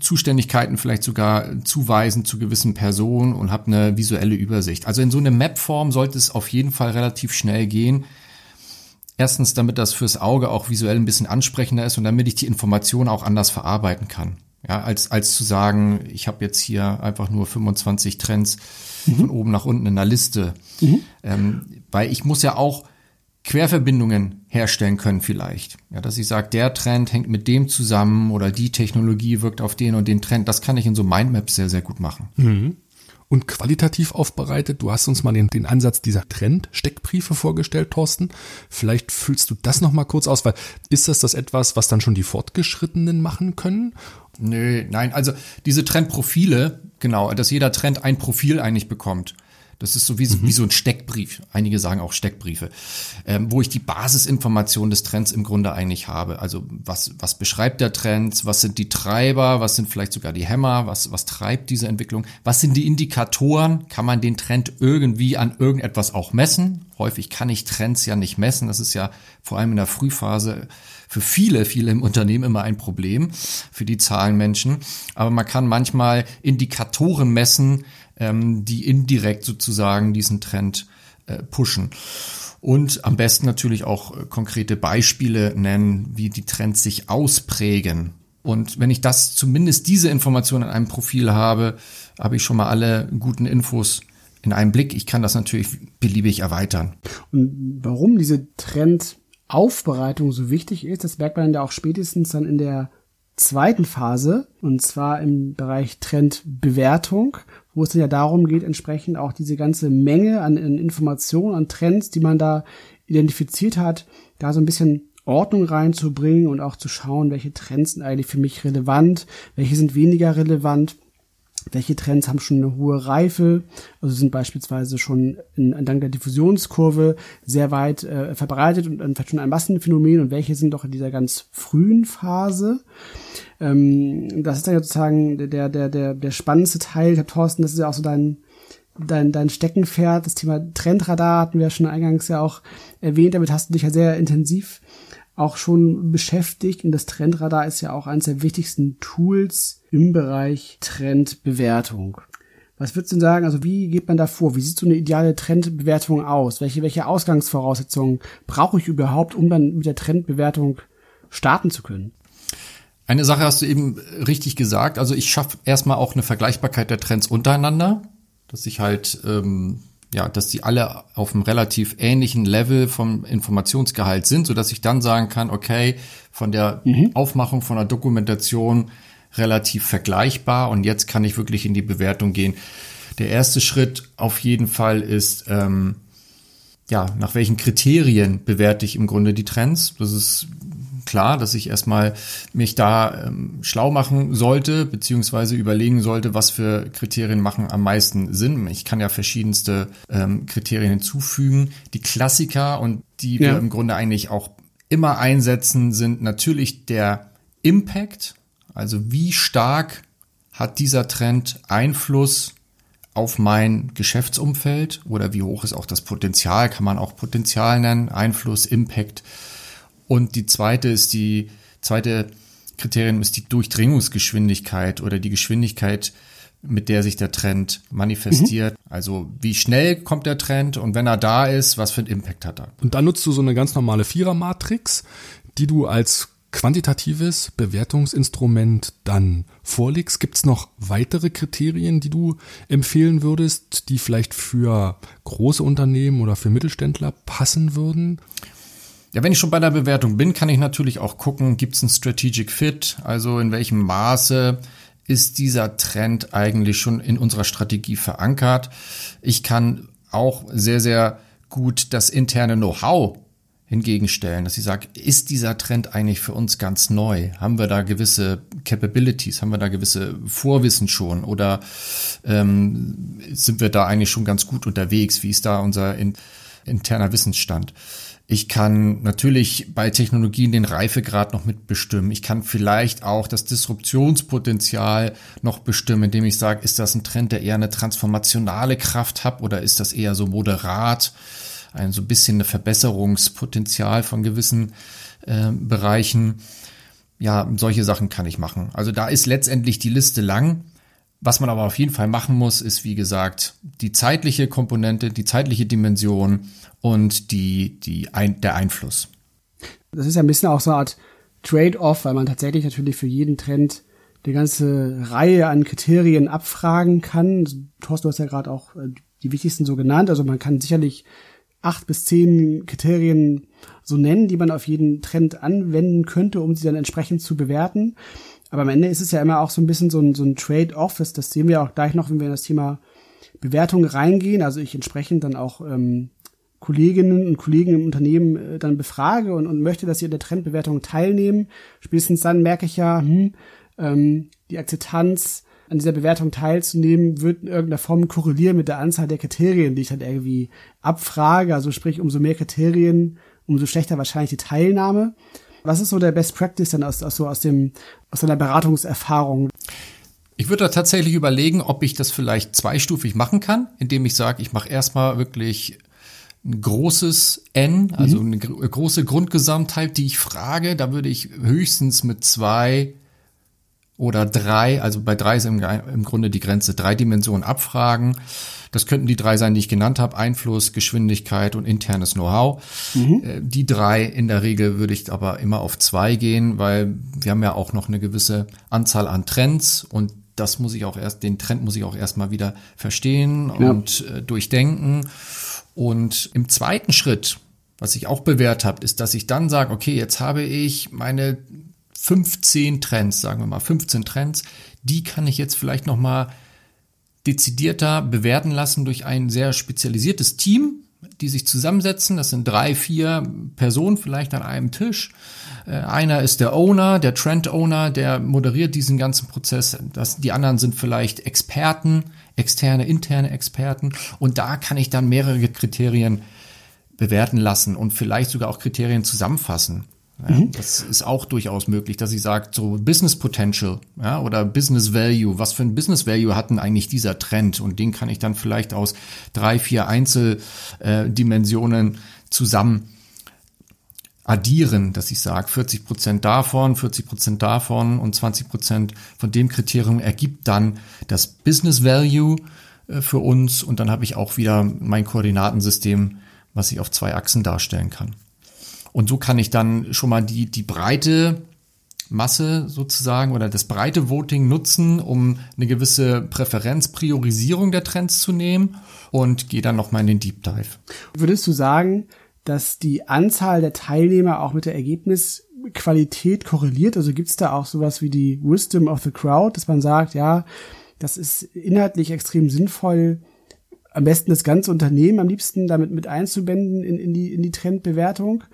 Zuständigkeiten vielleicht sogar zuweisen zu gewissen Personen und habe eine visuelle Übersicht. Also in so eine Map-Form sollte es auf jeden Fall relativ schnell gehen. Erstens, damit das fürs Auge auch visuell ein bisschen ansprechender ist und damit ich die Informationen auch anders verarbeiten kann. Ja, als, als zu sagen, ich habe jetzt hier einfach nur 25 Trends mhm. von oben nach unten in der Liste. Mhm. Ähm, weil ich muss ja auch Querverbindungen herstellen können vielleicht. Ja, dass ich sage, der Trend hängt mit dem zusammen oder die Technologie wirkt auf den und den Trend. Das kann ich in so Mindmaps sehr, sehr gut machen. Mhm und qualitativ aufbereitet. Du hast uns mal den, den Ansatz dieser Trend-Steckbriefe vorgestellt, Thorsten. Vielleicht füllst du das noch mal kurz aus, weil ist das das etwas, was dann schon die Fortgeschrittenen machen können? Nö, nein, also diese Trendprofile, genau, dass jeder Trend ein Profil eigentlich bekommt. Das ist so wie, mhm. wie so ein Steckbrief. Einige sagen auch Steckbriefe, ähm, wo ich die Basisinformation des Trends im Grunde eigentlich habe. Also was, was beschreibt der Trend? Was sind die Treiber? Was sind vielleicht sogar die Hämmer? Was, was treibt diese Entwicklung? Was sind die Indikatoren? Kann man den Trend irgendwie an irgendetwas auch messen? Häufig kann ich Trends ja nicht messen. Das ist ja vor allem in der Frühphase für viele, viele im Unternehmen immer ein Problem, für die Zahlenmenschen. Aber man kann manchmal Indikatoren messen, ähm, die indirekt sozusagen diesen Trend äh, pushen. Und am besten natürlich auch äh, konkrete Beispiele nennen, wie die Trends sich ausprägen. Und wenn ich das zumindest diese Information in einem Profil habe, habe ich schon mal alle guten Infos in einem Blick. Ich kann das natürlich beliebig erweitern. Und warum diese Trendaufbereitung so wichtig ist, das merkt man ja auch spätestens dann in der zweiten Phase, und zwar im Bereich Trendbewertung, wo es dann ja darum geht, entsprechend auch diese ganze Menge an, an Informationen, an Trends, die man da identifiziert hat, da so ein bisschen Ordnung reinzubringen und auch zu schauen, welche Trends sind eigentlich für mich relevant, welche sind weniger relevant, welche Trends haben schon eine hohe Reife, also sind beispielsweise schon in, dank der Diffusionskurve sehr weit äh, verbreitet und, und vielleicht schon ein Massenphänomen und welche sind doch in dieser ganz frühen Phase. Ähm, das ist dann sozusagen der, der, der, der spannendste Teil. Ich habe Thorsten, das ist ja auch so dein, dein, dein Steckenpferd. Das Thema Trendradar hatten wir ja schon eingangs ja auch erwähnt. Damit hast du dich ja sehr intensiv auch schon beschäftigt. Und das Trendradar ist ja auch eines der wichtigsten Tools im Bereich Trendbewertung. Was würdest du denn sagen? Also wie geht man da vor? Wie sieht so eine ideale Trendbewertung aus? Welche, welche Ausgangsvoraussetzungen brauche ich überhaupt, um dann mit der Trendbewertung starten zu können? Eine Sache hast du eben richtig gesagt. Also ich schaffe erstmal auch eine Vergleichbarkeit der Trends untereinander, dass ich halt, ähm, ja, dass die alle auf einem relativ ähnlichen Level vom Informationsgehalt sind, so dass ich dann sagen kann, okay, von der mhm. Aufmachung von der Dokumentation relativ vergleichbar und jetzt kann ich wirklich in die Bewertung gehen. Der erste Schritt auf jeden Fall ist, ähm, ja, nach welchen Kriterien bewerte ich im Grunde die Trends? Das ist klar, dass ich erstmal mich da ähm, schlau machen sollte, beziehungsweise überlegen sollte, was für Kriterien machen am meisten Sinn. Ich kann ja verschiedenste ähm, Kriterien hinzufügen. Die Klassiker und die ja. wir im Grunde eigentlich auch immer einsetzen, sind natürlich der Impact, also wie stark hat dieser Trend Einfluss auf mein Geschäftsumfeld oder wie hoch ist auch das Potenzial, kann man auch Potenzial nennen, Einfluss, Impact. Und die zweite ist die, zweite Kriterium ist die Durchdringungsgeschwindigkeit oder die Geschwindigkeit, mit der sich der Trend manifestiert. Mhm. Also wie schnell kommt der Trend und wenn er da ist, was für einen Impact hat er. Und dann nutzt du so eine ganz normale Vierer-Matrix, die du als quantitatives Bewertungsinstrument dann vorlegst. Gibt es noch weitere Kriterien, die du empfehlen würdest, die vielleicht für große Unternehmen oder für Mittelständler passen würden? Ja, wenn ich schon bei der Bewertung bin, kann ich natürlich auch gucken, gibt es einen Strategic Fit, also in welchem Maße ist dieser Trend eigentlich schon in unserer Strategie verankert. Ich kann auch sehr, sehr gut das interne Know-how hingegen stellen, dass ich sage, ist dieser Trend eigentlich für uns ganz neu? Haben wir da gewisse Capabilities? Haben wir da gewisse Vorwissen schon? Oder ähm, sind wir da eigentlich schon ganz gut unterwegs? Wie ist da unser in, interner Wissensstand? Ich kann natürlich bei Technologien den Reifegrad noch mitbestimmen. Ich kann vielleicht auch das Disruptionspotenzial noch bestimmen, indem ich sage, ist das ein Trend, der eher eine transformationale Kraft hat oder ist das eher so moderat? ein so ein bisschen eine Verbesserungspotenzial von gewissen äh, Bereichen. Ja, solche Sachen kann ich machen. Also da ist letztendlich die Liste lang. Was man aber auf jeden Fall machen muss, ist, wie gesagt, die zeitliche Komponente, die zeitliche Dimension und die, die ein, der Einfluss. Das ist ja ein bisschen auch so eine Art Trade-off, weil man tatsächlich natürlich für jeden Trend eine ganze Reihe an Kriterien abfragen kann. Thorsten, du hast ja gerade auch äh, die wichtigsten so genannt. Also man kann sicherlich acht bis zehn Kriterien so nennen, die man auf jeden Trend anwenden könnte, um sie dann entsprechend zu bewerten. Aber am Ende ist es ja immer auch so ein bisschen so ein, so ein Trade-off. Das, sehen wir auch gleich noch, wenn wir in das Thema Bewertung reingehen. Also ich entsprechend dann auch ähm, Kolleginnen und Kollegen im Unternehmen äh, dann befrage und, und möchte, dass sie an der Trendbewertung teilnehmen. Spätestens dann merke ich ja, hm, ähm, die Akzeptanz an dieser Bewertung teilzunehmen, wird in irgendeiner Form korrelieren mit der Anzahl der Kriterien, die ich dann irgendwie abfrage. Also sprich, umso mehr Kriterien, umso schlechter wahrscheinlich die Teilnahme. Was ist so der Best Practice dann aus, aus, so aus, dem, aus deiner Beratungserfahrung? Ich würde da tatsächlich überlegen, ob ich das vielleicht zweistufig machen kann, indem ich sage, ich mache erstmal wirklich ein großes N, also mhm. eine große Grundgesamtheit, die ich frage. Da würde ich höchstens mit zwei oder drei, also bei drei ist im, im Grunde die Grenze, drei Dimensionen abfragen. Das könnten die drei sein, die ich genannt habe, Einfluss, Geschwindigkeit und internes Know-how. Mhm. Äh, die drei in der Regel würde ich aber immer auf zwei gehen, weil wir haben ja auch noch eine gewisse Anzahl an Trends und das muss ich auch erst, den Trend muss ich auch erstmal wieder verstehen ja. und äh, durchdenken. Und im zweiten Schritt, was ich auch bewährt habe, ist, dass ich dann sage, okay, jetzt habe ich meine 15 Trends, sagen wir mal 15 Trends, die kann ich jetzt vielleicht noch mal dezidierter bewerten lassen durch ein sehr spezialisiertes Team, die sich zusammensetzen. Das sind drei, vier Personen vielleicht an einem Tisch. Äh, einer ist der Owner, der Trend-Owner, der moderiert diesen ganzen Prozess. Das, die anderen sind vielleicht Experten, externe, interne Experten. Und da kann ich dann mehrere Kriterien bewerten lassen und vielleicht sogar auch Kriterien zusammenfassen. Ja, mhm. Das ist auch durchaus möglich, dass ich sage, so Business Potential ja, oder Business Value, was für ein Business Value hat denn eigentlich dieser Trend? Und den kann ich dann vielleicht aus drei, vier Einzeldimensionen zusammen addieren, dass ich sage, 40 Prozent davon, 40 Prozent davon und 20 Prozent von dem Kriterium ergibt dann das Business Value äh, für uns und dann habe ich auch wieder mein Koordinatensystem, was ich auf zwei Achsen darstellen kann. Und so kann ich dann schon mal die, die breite Masse sozusagen oder das breite Voting nutzen, um eine gewisse Präferenzpriorisierung der Trends zu nehmen und gehe dann nochmal in den Deep Dive. Würdest du sagen, dass die Anzahl der Teilnehmer auch mit der Ergebnisqualität korreliert? Also gibt es da auch sowas wie die Wisdom of the Crowd, dass man sagt, ja, das ist inhaltlich extrem sinnvoll, am besten das ganze Unternehmen am liebsten damit mit einzubinden in, in, die, in die Trendbewertung?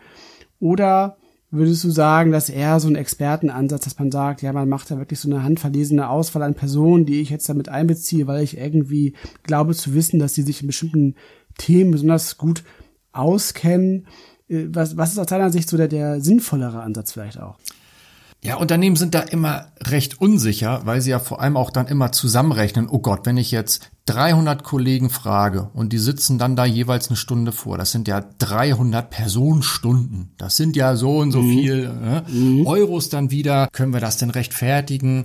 Oder würdest du sagen, dass eher so ein Expertenansatz, dass man sagt, ja, man macht da wirklich so eine handverlesene Auswahl an Personen, die ich jetzt damit einbeziehe, weil ich irgendwie glaube zu wissen, dass sie sich in bestimmten Themen besonders gut auskennen. Äh, was, was ist aus deiner Sicht so der, der sinnvollere Ansatz vielleicht auch? Ja, Unternehmen sind da immer recht unsicher, weil sie ja vor allem auch dann immer zusammenrechnen, oh Gott, wenn ich jetzt 300 Kollegen frage und die sitzen dann da jeweils eine Stunde vor, das sind ja 300 Personenstunden, das sind ja so und so mhm. viel äh, mhm. Euros dann wieder, können wir das denn rechtfertigen?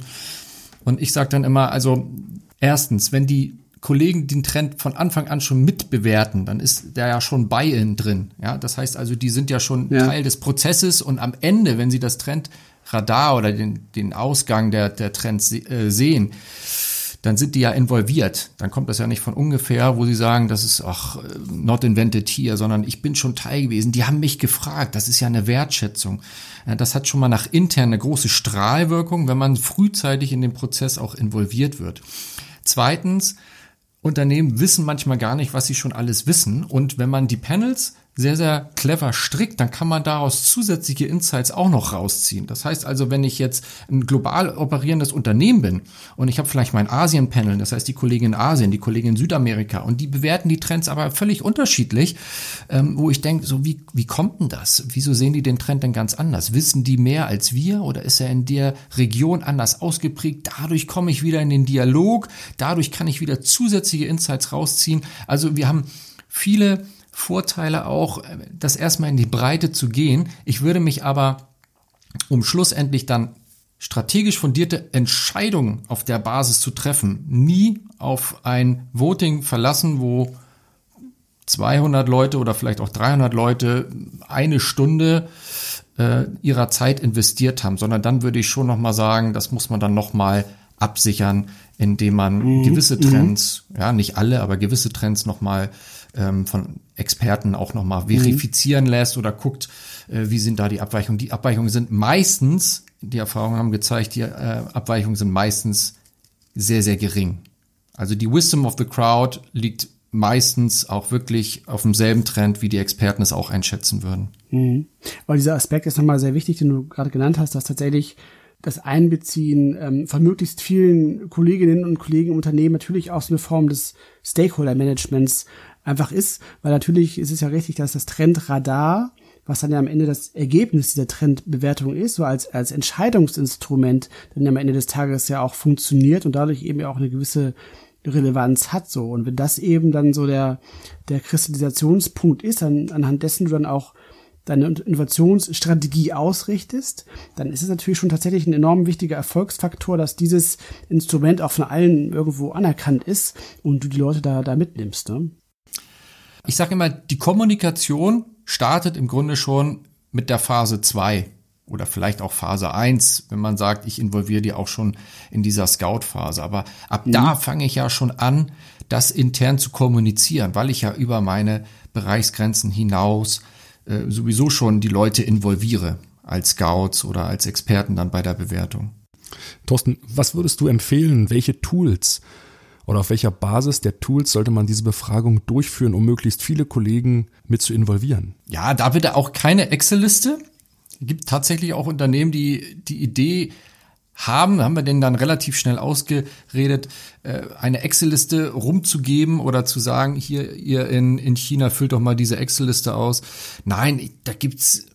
Und ich sage dann immer, also erstens, wenn die Kollegen den Trend von Anfang an schon mitbewerten, dann ist da ja schon Buy-in drin. Ja, das heißt also, die sind ja schon ja. Teil des Prozesses und am Ende, wenn sie das Trend Radar oder den, den Ausgang der, der Trends äh, sehen, dann sind die ja involviert. Dann kommt das ja nicht von ungefähr, wo sie sagen, das ist ach not invented here, sondern ich bin schon Teil gewesen. Die haben mich gefragt. Das ist ja eine Wertschätzung. Das hat schon mal nach intern eine große Strahlwirkung, wenn man frühzeitig in den Prozess auch involviert wird. Zweitens, Unternehmen wissen manchmal gar nicht, was sie schon alles wissen. Und wenn man die Panels sehr, sehr clever strickt, dann kann man daraus zusätzliche Insights auch noch rausziehen. Das heißt also, wenn ich jetzt ein global operierendes Unternehmen bin und ich habe vielleicht mein Asien-Panel, das heißt die Kollegen in Asien, die Kollegen in Südamerika und die bewerten die Trends aber völlig unterschiedlich, ähm, wo ich denke, so wie, wie kommt denn das? Wieso sehen die den Trend denn ganz anders? Wissen die mehr als wir oder ist er in der Region anders ausgeprägt? Dadurch komme ich wieder in den Dialog, dadurch kann ich wieder zusätzliche Insights rausziehen. Also wir haben viele Vorteile auch, das erstmal in die Breite zu gehen. Ich würde mich aber, um schlussendlich dann strategisch fundierte Entscheidungen auf der Basis zu treffen, nie auf ein Voting verlassen, wo 200 Leute oder vielleicht auch 300 Leute eine Stunde äh, ihrer Zeit investiert haben, sondern dann würde ich schon noch mal sagen, das muss man dann noch mal absichern, indem man mhm. gewisse. Trends, mhm. ja nicht alle, aber gewisse Trends noch mal ähm, von Experten auch nochmal verifizieren mhm. lässt oder guckt, äh, wie sind da die Abweichungen. Die Abweichungen sind meistens, die Erfahrungen haben gezeigt, die äh, Abweichungen sind meistens sehr, sehr gering. Also die Wisdom of the Crowd liegt meistens auch wirklich auf demselben Trend, wie die Experten es auch einschätzen würden. Mhm. Aber dieser Aspekt ist nochmal sehr wichtig, den du gerade genannt hast, dass tatsächlich das Einbeziehen ähm, von möglichst vielen Kolleginnen und Kollegen im Unternehmen natürlich auch so eine Form des Stakeholder-Managements einfach ist, weil natürlich ist es ja richtig, dass das Trendradar, was dann ja am Ende das Ergebnis dieser Trendbewertung ist, so als, als Entscheidungsinstrument, dann am Ende des Tages ja auch funktioniert und dadurch eben auch eine gewisse Relevanz hat so. Und wenn das eben dann so der, der Kristallisationspunkt ist, dann, anhand dessen du dann auch deine Innovationsstrategie ausrichtest, dann ist es natürlich schon tatsächlich ein enorm wichtiger Erfolgsfaktor, dass dieses Instrument auch von allen irgendwo anerkannt ist und du die Leute da, da mitnimmst. Ne? Ich sage immer, die Kommunikation startet im Grunde schon mit der Phase 2 oder vielleicht auch Phase 1, wenn man sagt, ich involviere die auch schon in dieser Scout-Phase. Aber ab mhm. da fange ich ja schon an, das intern zu kommunizieren, weil ich ja über meine Bereichsgrenzen hinaus äh, sowieso schon die Leute involviere als Scouts oder als Experten dann bei der Bewertung. Thorsten, was würdest du empfehlen? Welche Tools oder auf welcher Basis der Tools sollte man diese Befragung durchführen, um möglichst viele Kollegen mit zu involvieren? Ja, da bitte auch keine Excel-Liste. Es gibt tatsächlich auch Unternehmen, die die Idee haben, haben wir denn dann relativ schnell ausgeredet, äh, eine Excel-Liste rumzugeben oder zu sagen, hier, ihr in, in China füllt doch mal diese Excel-Liste aus. Nein, da gibt's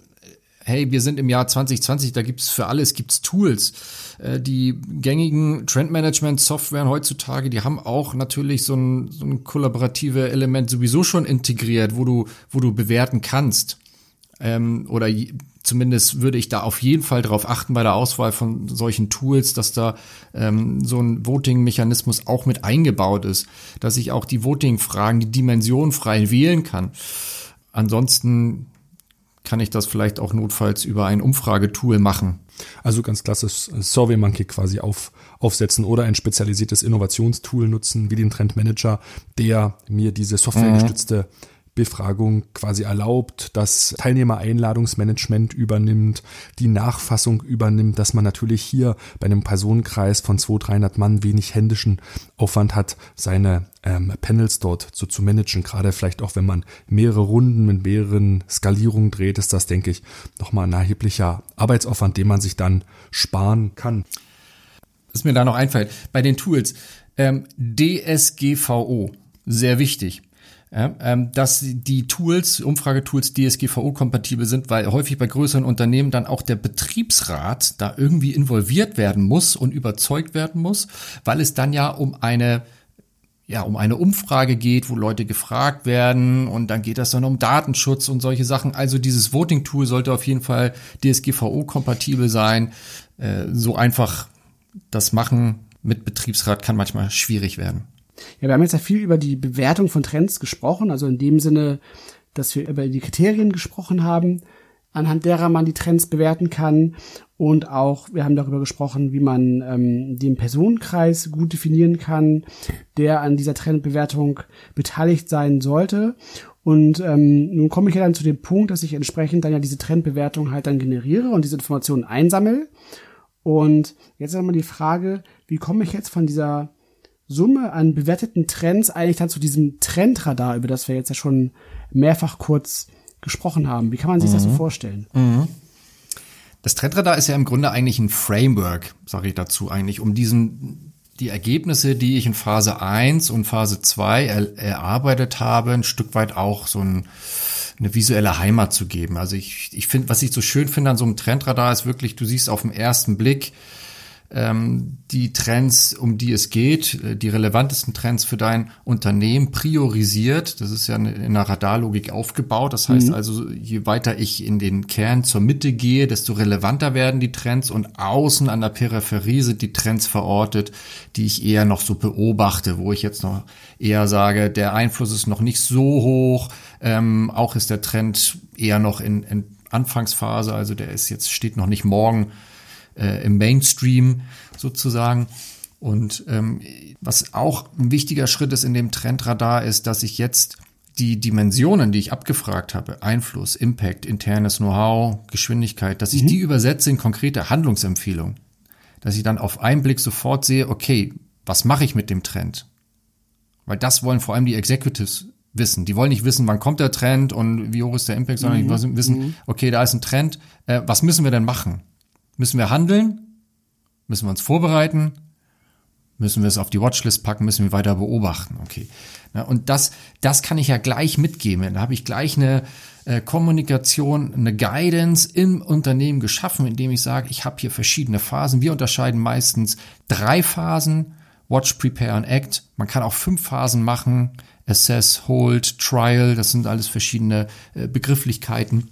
hey, wir sind im Jahr 2020, da gibt's für alles gibt's Tools. Äh, die gängigen Trendmanagement-Softwaren heutzutage, die haben auch natürlich so ein, so ein kollaborative Element sowieso schon integriert, wo du, wo du bewerten kannst. Ähm, oder zumindest würde ich da auf jeden Fall darauf achten bei der Auswahl von solchen Tools, dass da ähm, so ein Voting-Mechanismus auch mit eingebaut ist, dass ich auch die Voting-Fragen, die Dimension frei wählen kann. Ansonsten kann ich das vielleicht auch notfalls über ein Umfragetool machen. Also ganz klassisch SurveyMonkey quasi auf, aufsetzen oder ein spezialisiertes Innovationstool nutzen, wie den Trendmanager, der mir diese softwaregestützte mhm Befragung quasi erlaubt, das Teilnehmereinladungsmanagement übernimmt, die Nachfassung übernimmt, dass man natürlich hier bei einem Personenkreis von 200, 300 Mann wenig händischen Aufwand hat, seine ähm, Panels dort so zu managen. Gerade vielleicht auch, wenn man mehrere Runden mit mehreren Skalierungen dreht, ist das, denke ich, nochmal ein erheblicher Arbeitsaufwand, den man sich dann sparen kann. Was mir da noch einfällt, bei den Tools, ähm, DSGVO, sehr wichtig ja, ähm, dass die Tools, Umfragetools DSGVO-kompatibel sind, weil häufig bei größeren Unternehmen dann auch der Betriebsrat da irgendwie involviert werden muss und überzeugt werden muss, weil es dann ja um eine ja, um eine Umfrage geht, wo Leute gefragt werden und dann geht das dann um Datenschutz und solche Sachen. Also dieses Voting-Tool sollte auf jeden Fall DSGVO-kompatibel sein. Äh, so einfach das machen mit Betriebsrat kann manchmal schwierig werden. Ja, wir haben jetzt ja viel über die Bewertung von Trends gesprochen, also in dem Sinne, dass wir über die Kriterien gesprochen haben. Anhand derer man die Trends bewerten kann. Und auch, wir haben darüber gesprochen, wie man ähm, den Personenkreis gut definieren kann, der an dieser Trendbewertung beteiligt sein sollte. Und ähm, nun komme ich ja dann zu dem Punkt, dass ich entsprechend dann ja diese Trendbewertung halt dann generiere und diese Informationen einsammle. Und jetzt ist einmal die Frage, wie komme ich jetzt von dieser Summe an bewerteten Trends eigentlich dann zu diesem Trendradar, über das wir jetzt ja schon mehrfach kurz gesprochen haben. Wie kann man sich mhm. das so mhm. vorstellen? Mhm. Das Trendradar ist ja im Grunde eigentlich ein Framework, sage ich dazu eigentlich, um diesen die Ergebnisse, die ich in Phase 1 und Phase 2 er, erarbeitet habe, ein Stück weit auch so ein, eine visuelle Heimat zu geben. Also ich, ich finde, was ich so schön finde an so einem Trendradar ist wirklich, du siehst auf den ersten Blick, ähm, die Trends, um die es geht, äh, die relevantesten Trends für dein Unternehmen priorisiert. Das ist ja in einer Radarlogik aufgebaut. Das heißt mhm. also, je weiter ich in den Kern zur Mitte gehe, desto relevanter werden die Trends und außen an der Peripherie sind die Trends verortet, die ich eher noch so beobachte, wo ich jetzt noch eher sage, der Einfluss ist noch nicht so hoch. Ähm, auch ist der Trend eher noch in, in Anfangsphase, also der ist jetzt steht noch nicht morgen äh, im Mainstream sozusagen. Und ähm, was auch ein wichtiger Schritt ist in dem Trendradar, ist, dass ich jetzt die Dimensionen, die ich abgefragt habe, Einfluss, Impact, internes Know-how, Geschwindigkeit, dass ich mhm. die übersetze in konkrete Handlungsempfehlungen. Dass ich dann auf einen Blick sofort sehe, okay, was mache ich mit dem Trend? Weil das wollen vor allem die Executives wissen. Die wollen nicht wissen, wann kommt der Trend und wie hoch ist der Impact, sondern mhm. die wollen wissen, mhm. okay, da ist ein Trend, äh, was müssen wir denn machen? Müssen wir handeln? Müssen wir uns vorbereiten? Müssen wir es auf die Watchlist packen? Müssen wir weiter beobachten? Okay. und das, das kann ich ja gleich mitgeben. Da habe ich gleich eine äh, Kommunikation, eine Guidance im Unternehmen geschaffen, indem ich sage, ich habe hier verschiedene Phasen. Wir unterscheiden meistens drei Phasen. Watch, Prepare und Act. Man kann auch fünf Phasen machen. Assess, Hold, Trial. Das sind alles verschiedene äh, Begrifflichkeiten.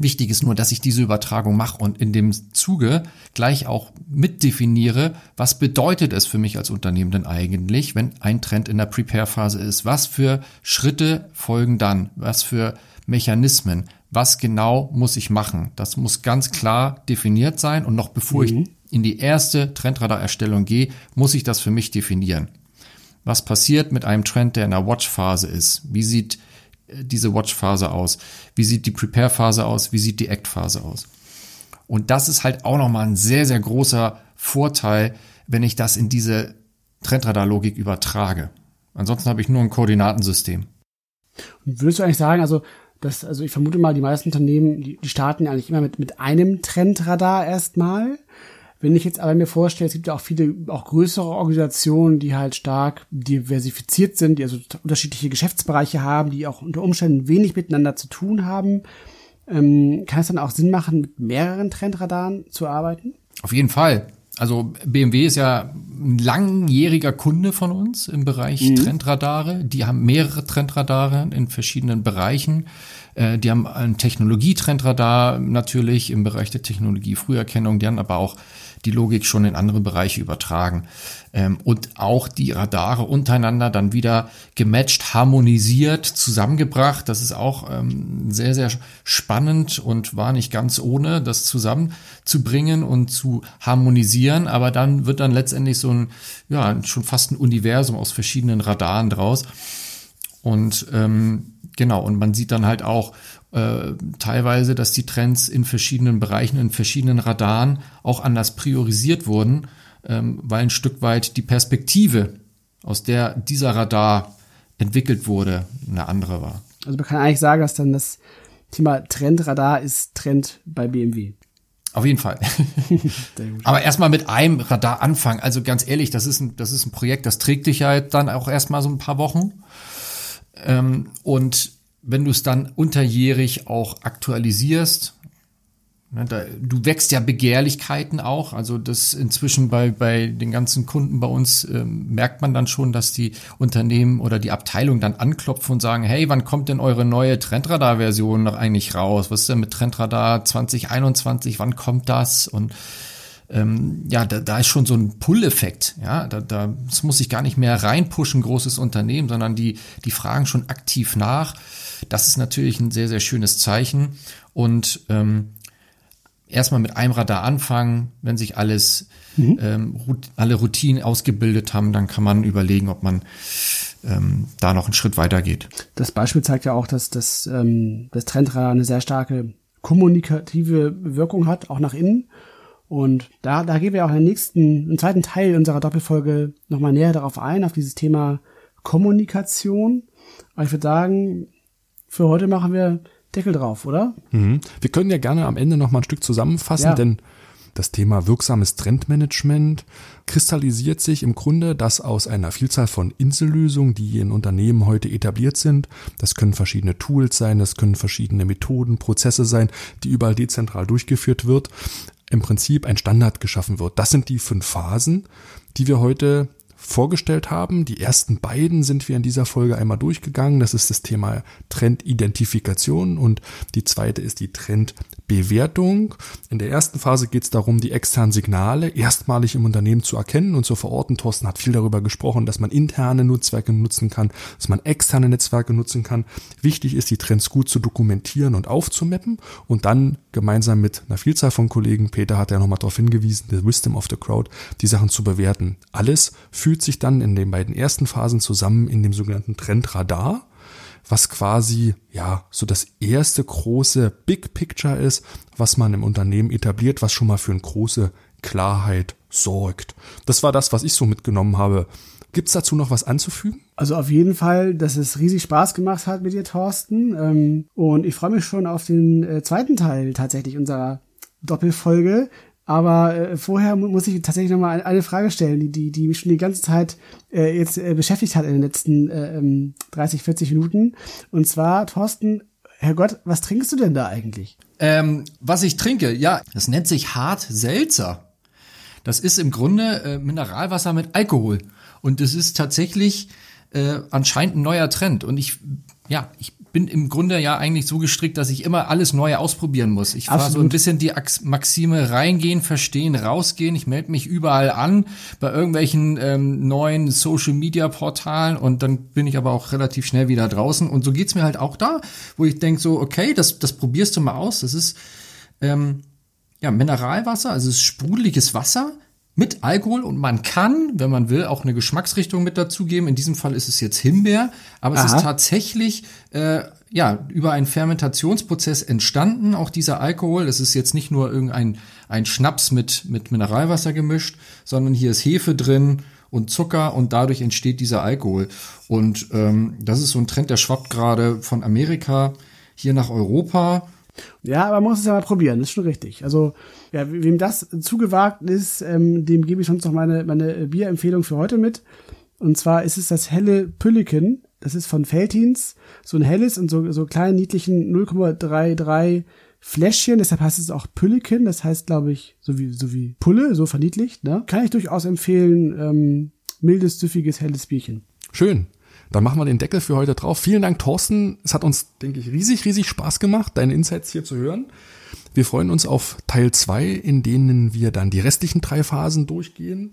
Wichtig ist nur, dass ich diese Übertragung mache und in dem Zuge gleich auch mitdefiniere, was bedeutet es für mich als Unternehmen denn eigentlich, wenn ein Trend in der Prepare-Phase ist? Was für Schritte folgen dann? Was für Mechanismen? Was genau muss ich machen? Das muss ganz klar definiert sein und noch bevor mhm. ich in die erste Trendradar-Erstellung gehe, muss ich das für mich definieren. Was passiert mit einem Trend, der in der Watch-Phase ist? Wie sieht diese Watch-Phase aus? Wie sieht die Prepare-Phase aus? Wie sieht die Act-Phase aus? Und das ist halt auch nochmal ein sehr, sehr großer Vorteil, wenn ich das in diese Trendradar-Logik übertrage. Ansonsten habe ich nur ein Koordinatensystem. Und würdest du eigentlich sagen, also das, also ich vermute mal, die meisten Unternehmen, die, die starten eigentlich immer mit, mit einem Trendradar erstmal. Wenn ich jetzt aber mir vorstelle, es gibt ja auch viele, auch größere Organisationen, die halt stark diversifiziert sind, die also unterschiedliche Geschäftsbereiche haben, die auch unter Umständen wenig miteinander zu tun haben. Ähm, kann es dann auch Sinn machen, mit mehreren Trendradaren zu arbeiten? Auf jeden Fall. Also BMW ist ja ein langjähriger Kunde von uns im Bereich mhm. Trendradare. Die haben mehrere Trendradare in verschiedenen Bereichen. Äh, die haben ein Technologietrendradar natürlich im Bereich der Technologie-Früherkennung. Die haben aber auch die Logik schon in andere Bereiche übertragen. Ähm, und auch die Radare untereinander dann wieder gematcht, harmonisiert, zusammengebracht. Das ist auch ähm, sehr, sehr spannend und war nicht ganz ohne, das zusammenzubringen und zu harmonisieren. Aber dann wird dann letztendlich so ein, ja, schon fast ein Universum aus verschiedenen Radaren draus. Und ähm, genau, und man sieht dann halt auch, äh, teilweise, dass die Trends in verschiedenen Bereichen, in verschiedenen Radaren auch anders priorisiert wurden, ähm, weil ein Stück weit die Perspektive, aus der dieser Radar entwickelt wurde, eine andere war. Also man kann eigentlich sagen, dass dann das Thema Trendradar ist Trend bei BMW. Auf jeden Fall. Aber erstmal mit einem Radar anfangen. Also ganz ehrlich, das ist ein, das ist ein Projekt, das trägt dich ja dann auch erstmal so ein paar Wochen. Ähm, und wenn du es dann unterjährig auch aktualisierst, ne, du wächst ja Begehrlichkeiten auch. Also das inzwischen bei, bei den ganzen Kunden bei uns äh, merkt man dann schon, dass die Unternehmen oder die Abteilung dann anklopfen und sagen, hey, wann kommt denn eure neue Trendradar-Version noch eigentlich raus? Was ist denn mit Trendradar 2021? Wann kommt das? Und ähm, ja, da, da ist schon so ein Pull-Effekt. Ja, da, da das muss ich gar nicht mehr reinpushen, großes Unternehmen, sondern die, die fragen schon aktiv nach. Das ist natürlich ein sehr, sehr schönes Zeichen. Und ähm, erstmal mit einem Radar anfangen, wenn sich alles, mhm. ähm, alle Routinen ausgebildet haben, dann kann man überlegen, ob man ähm, da noch einen Schritt weiter geht. Das Beispiel zeigt ja auch, dass das, ähm, das Trendradar eine sehr starke kommunikative Wirkung hat, auch nach innen. Und da, da gehen wir auch im nächsten, im zweiten Teil unserer Doppelfolge nochmal näher darauf ein, auf dieses Thema Kommunikation. Aber ich würde sagen, für heute machen wir Deckel drauf, oder? Mhm. Wir können ja gerne am Ende nochmal ein Stück zusammenfassen, ja. denn das Thema wirksames Trendmanagement kristallisiert sich im Grunde das aus einer Vielzahl von Insellösungen, die in Unternehmen heute etabliert sind. Das können verschiedene Tools sein, das können verschiedene Methoden, Prozesse sein, die überall dezentral durchgeführt wird im Prinzip ein Standard geschaffen wird. Das sind die fünf Phasen, die wir heute vorgestellt haben. Die ersten beiden sind wir in dieser Folge einmal durchgegangen. Das ist das Thema Trendidentifikation und die zweite ist die Trendbewertung. In der ersten Phase geht es darum, die externen Signale erstmalig im Unternehmen zu erkennen und zu verorten. Thorsten hat viel darüber gesprochen, dass man interne Netzwerke nutzen kann, dass man externe Netzwerke nutzen kann. Wichtig ist, die Trends gut zu dokumentieren und aufzumappen und dann gemeinsam mit einer Vielzahl von Kollegen, Peter hat ja nochmal darauf hingewiesen, the Wisdom of the Crowd, die Sachen zu bewerten. Alles für fügt sich dann in den beiden ersten Phasen zusammen in dem sogenannten Trendradar, was quasi ja so das erste große Big Picture ist, was man im Unternehmen etabliert, was schon mal für eine große Klarheit sorgt. Das war das, was ich so mitgenommen habe. Gibt's dazu noch was anzufügen? Also auf jeden Fall, dass es riesig Spaß gemacht hat mit dir, Thorsten. Ähm, und ich freue mich schon auf den äh, zweiten Teil tatsächlich unserer Doppelfolge, aber äh, vorher muss ich tatsächlich noch mal eine Frage stellen, die, die, mich schon die ganze Zeit äh, jetzt äh, beschäftigt hat in den letzten äh, 30, ähm, 40 Minuten. Und zwar, Thorsten, Herrgott, was trinkst du denn da eigentlich? Ähm, was ich trinke, ja, das nennt sich Hart Seltzer. Das ist im Grunde äh, Mineralwasser mit Alkohol. Und das ist tatsächlich äh, anscheinend ein neuer Trend. Und ich, ja, ich bin im Grunde ja eigentlich so gestrickt, dass ich immer alles Neue ausprobieren muss. Ich fahre so ein bisschen die Maxime reingehen, verstehen, rausgehen. Ich melde mich überall an bei irgendwelchen ähm, neuen Social-Media-Portalen und dann bin ich aber auch relativ schnell wieder draußen. Und so geht's mir halt auch da, wo ich denk so, okay, das, das probierst du mal aus. Das ist ähm, ja Mineralwasser, also es ist sprudeliges Wasser mit Alkohol und man kann, wenn man will, auch eine Geschmacksrichtung mit dazugeben. In diesem Fall ist es jetzt Himbeer, aber Aha. es ist tatsächlich äh, ja über einen Fermentationsprozess entstanden. Auch dieser Alkohol, es ist jetzt nicht nur irgendein ein Schnaps mit mit Mineralwasser gemischt, sondern hier ist Hefe drin und Zucker und dadurch entsteht dieser Alkohol. Und ähm, das ist so ein Trend, der schwappt gerade von Amerika hier nach Europa ja, aber man muss es ja mal probieren, das ist schon richtig. Also, ja, wem das zugewagt ist, ähm, dem gebe ich sonst noch meine, meine Bierempfehlung für heute mit. Und zwar ist es das helle Pülliken. Das ist von Feltins. So ein helles und so, so kleinen, niedlichen 0,33 Fläschchen. Deshalb heißt es auch Pülliken. Das heißt, glaube ich, so wie, so wie Pulle, so verniedlicht, ne? Kann ich durchaus empfehlen. Ähm, mildes, süffiges, helles Bierchen. Schön. Dann machen wir den Deckel für heute drauf. Vielen Dank, Thorsten. Es hat uns, denke ich, riesig, riesig Spaß gemacht, deine Insights hier zu hören. Wir freuen uns auf Teil zwei, in denen wir dann die restlichen drei Phasen durchgehen.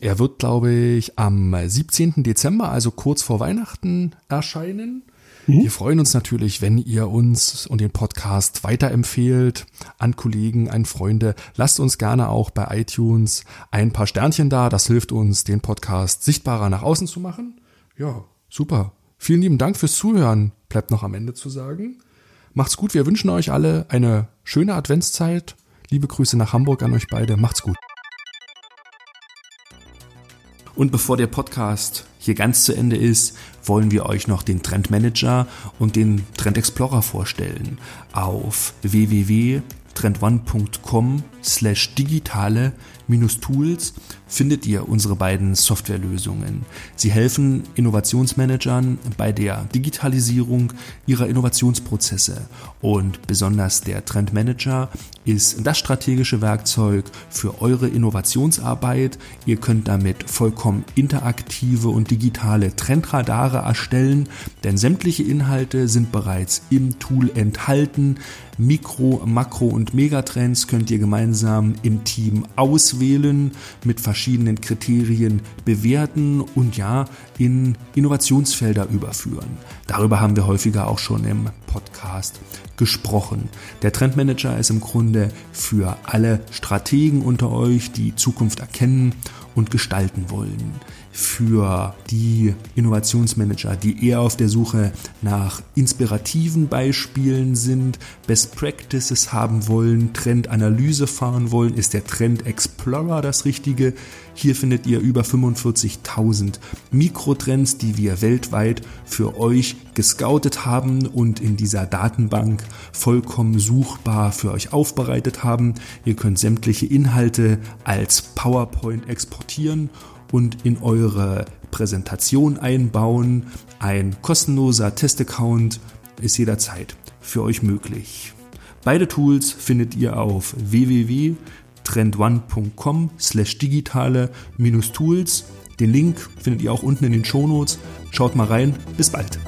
Er wird, glaube ich, am 17. Dezember, also kurz vor Weihnachten, erscheinen. Mhm. Wir freuen uns natürlich, wenn ihr uns und den Podcast weiterempfehlt an Kollegen, an Freunde. Lasst uns gerne auch bei iTunes ein paar Sternchen da. Das hilft uns, den Podcast sichtbarer nach außen zu machen. Ja, super. Vielen lieben Dank fürs Zuhören. Bleibt noch am Ende zu sagen. Macht's gut. Wir wünschen euch alle eine schöne Adventszeit. Liebe Grüße nach Hamburg an euch beide. Macht's gut. Und bevor der Podcast hier ganz zu Ende ist, wollen wir euch noch den Trend Manager und den Trend Explorer vorstellen. Auf www.trendone.com slash digitale Tools findet ihr unsere beiden Softwarelösungen. Sie helfen Innovationsmanagern bei der Digitalisierung ihrer Innovationsprozesse und besonders der Trendmanager ist das strategische Werkzeug für eure Innovationsarbeit. Ihr könnt damit vollkommen interaktive und digitale Trendradare erstellen, denn sämtliche Inhalte sind bereits im Tool enthalten. Mikro, Makro und Megatrends könnt ihr gemeinsam im Team auswählen, mit verschiedenen Kriterien bewerten und ja, in Innovationsfelder überführen. Darüber haben wir häufiger auch schon im Podcast gesprochen. Der Trendmanager ist im Grunde für alle Strategen unter euch, die Zukunft erkennen und gestalten wollen für die Innovationsmanager, die eher auf der Suche nach inspirativen Beispielen sind, Best Practices haben wollen, Trendanalyse fahren wollen, ist der Trend Explorer das Richtige. Hier findet ihr über 45.000 Mikrotrends, die wir weltweit für euch gescoutet haben und in dieser Datenbank vollkommen suchbar für euch aufbereitet haben. Ihr könnt sämtliche Inhalte als PowerPoint exportieren und in eure Präsentation einbauen. Ein kostenloser Testaccount ist jederzeit für euch möglich. Beide Tools findet ihr auf www.trendone.com slash digitale Tools. Den Link findet ihr auch unten in den Shownotes. Schaut mal rein. Bis bald.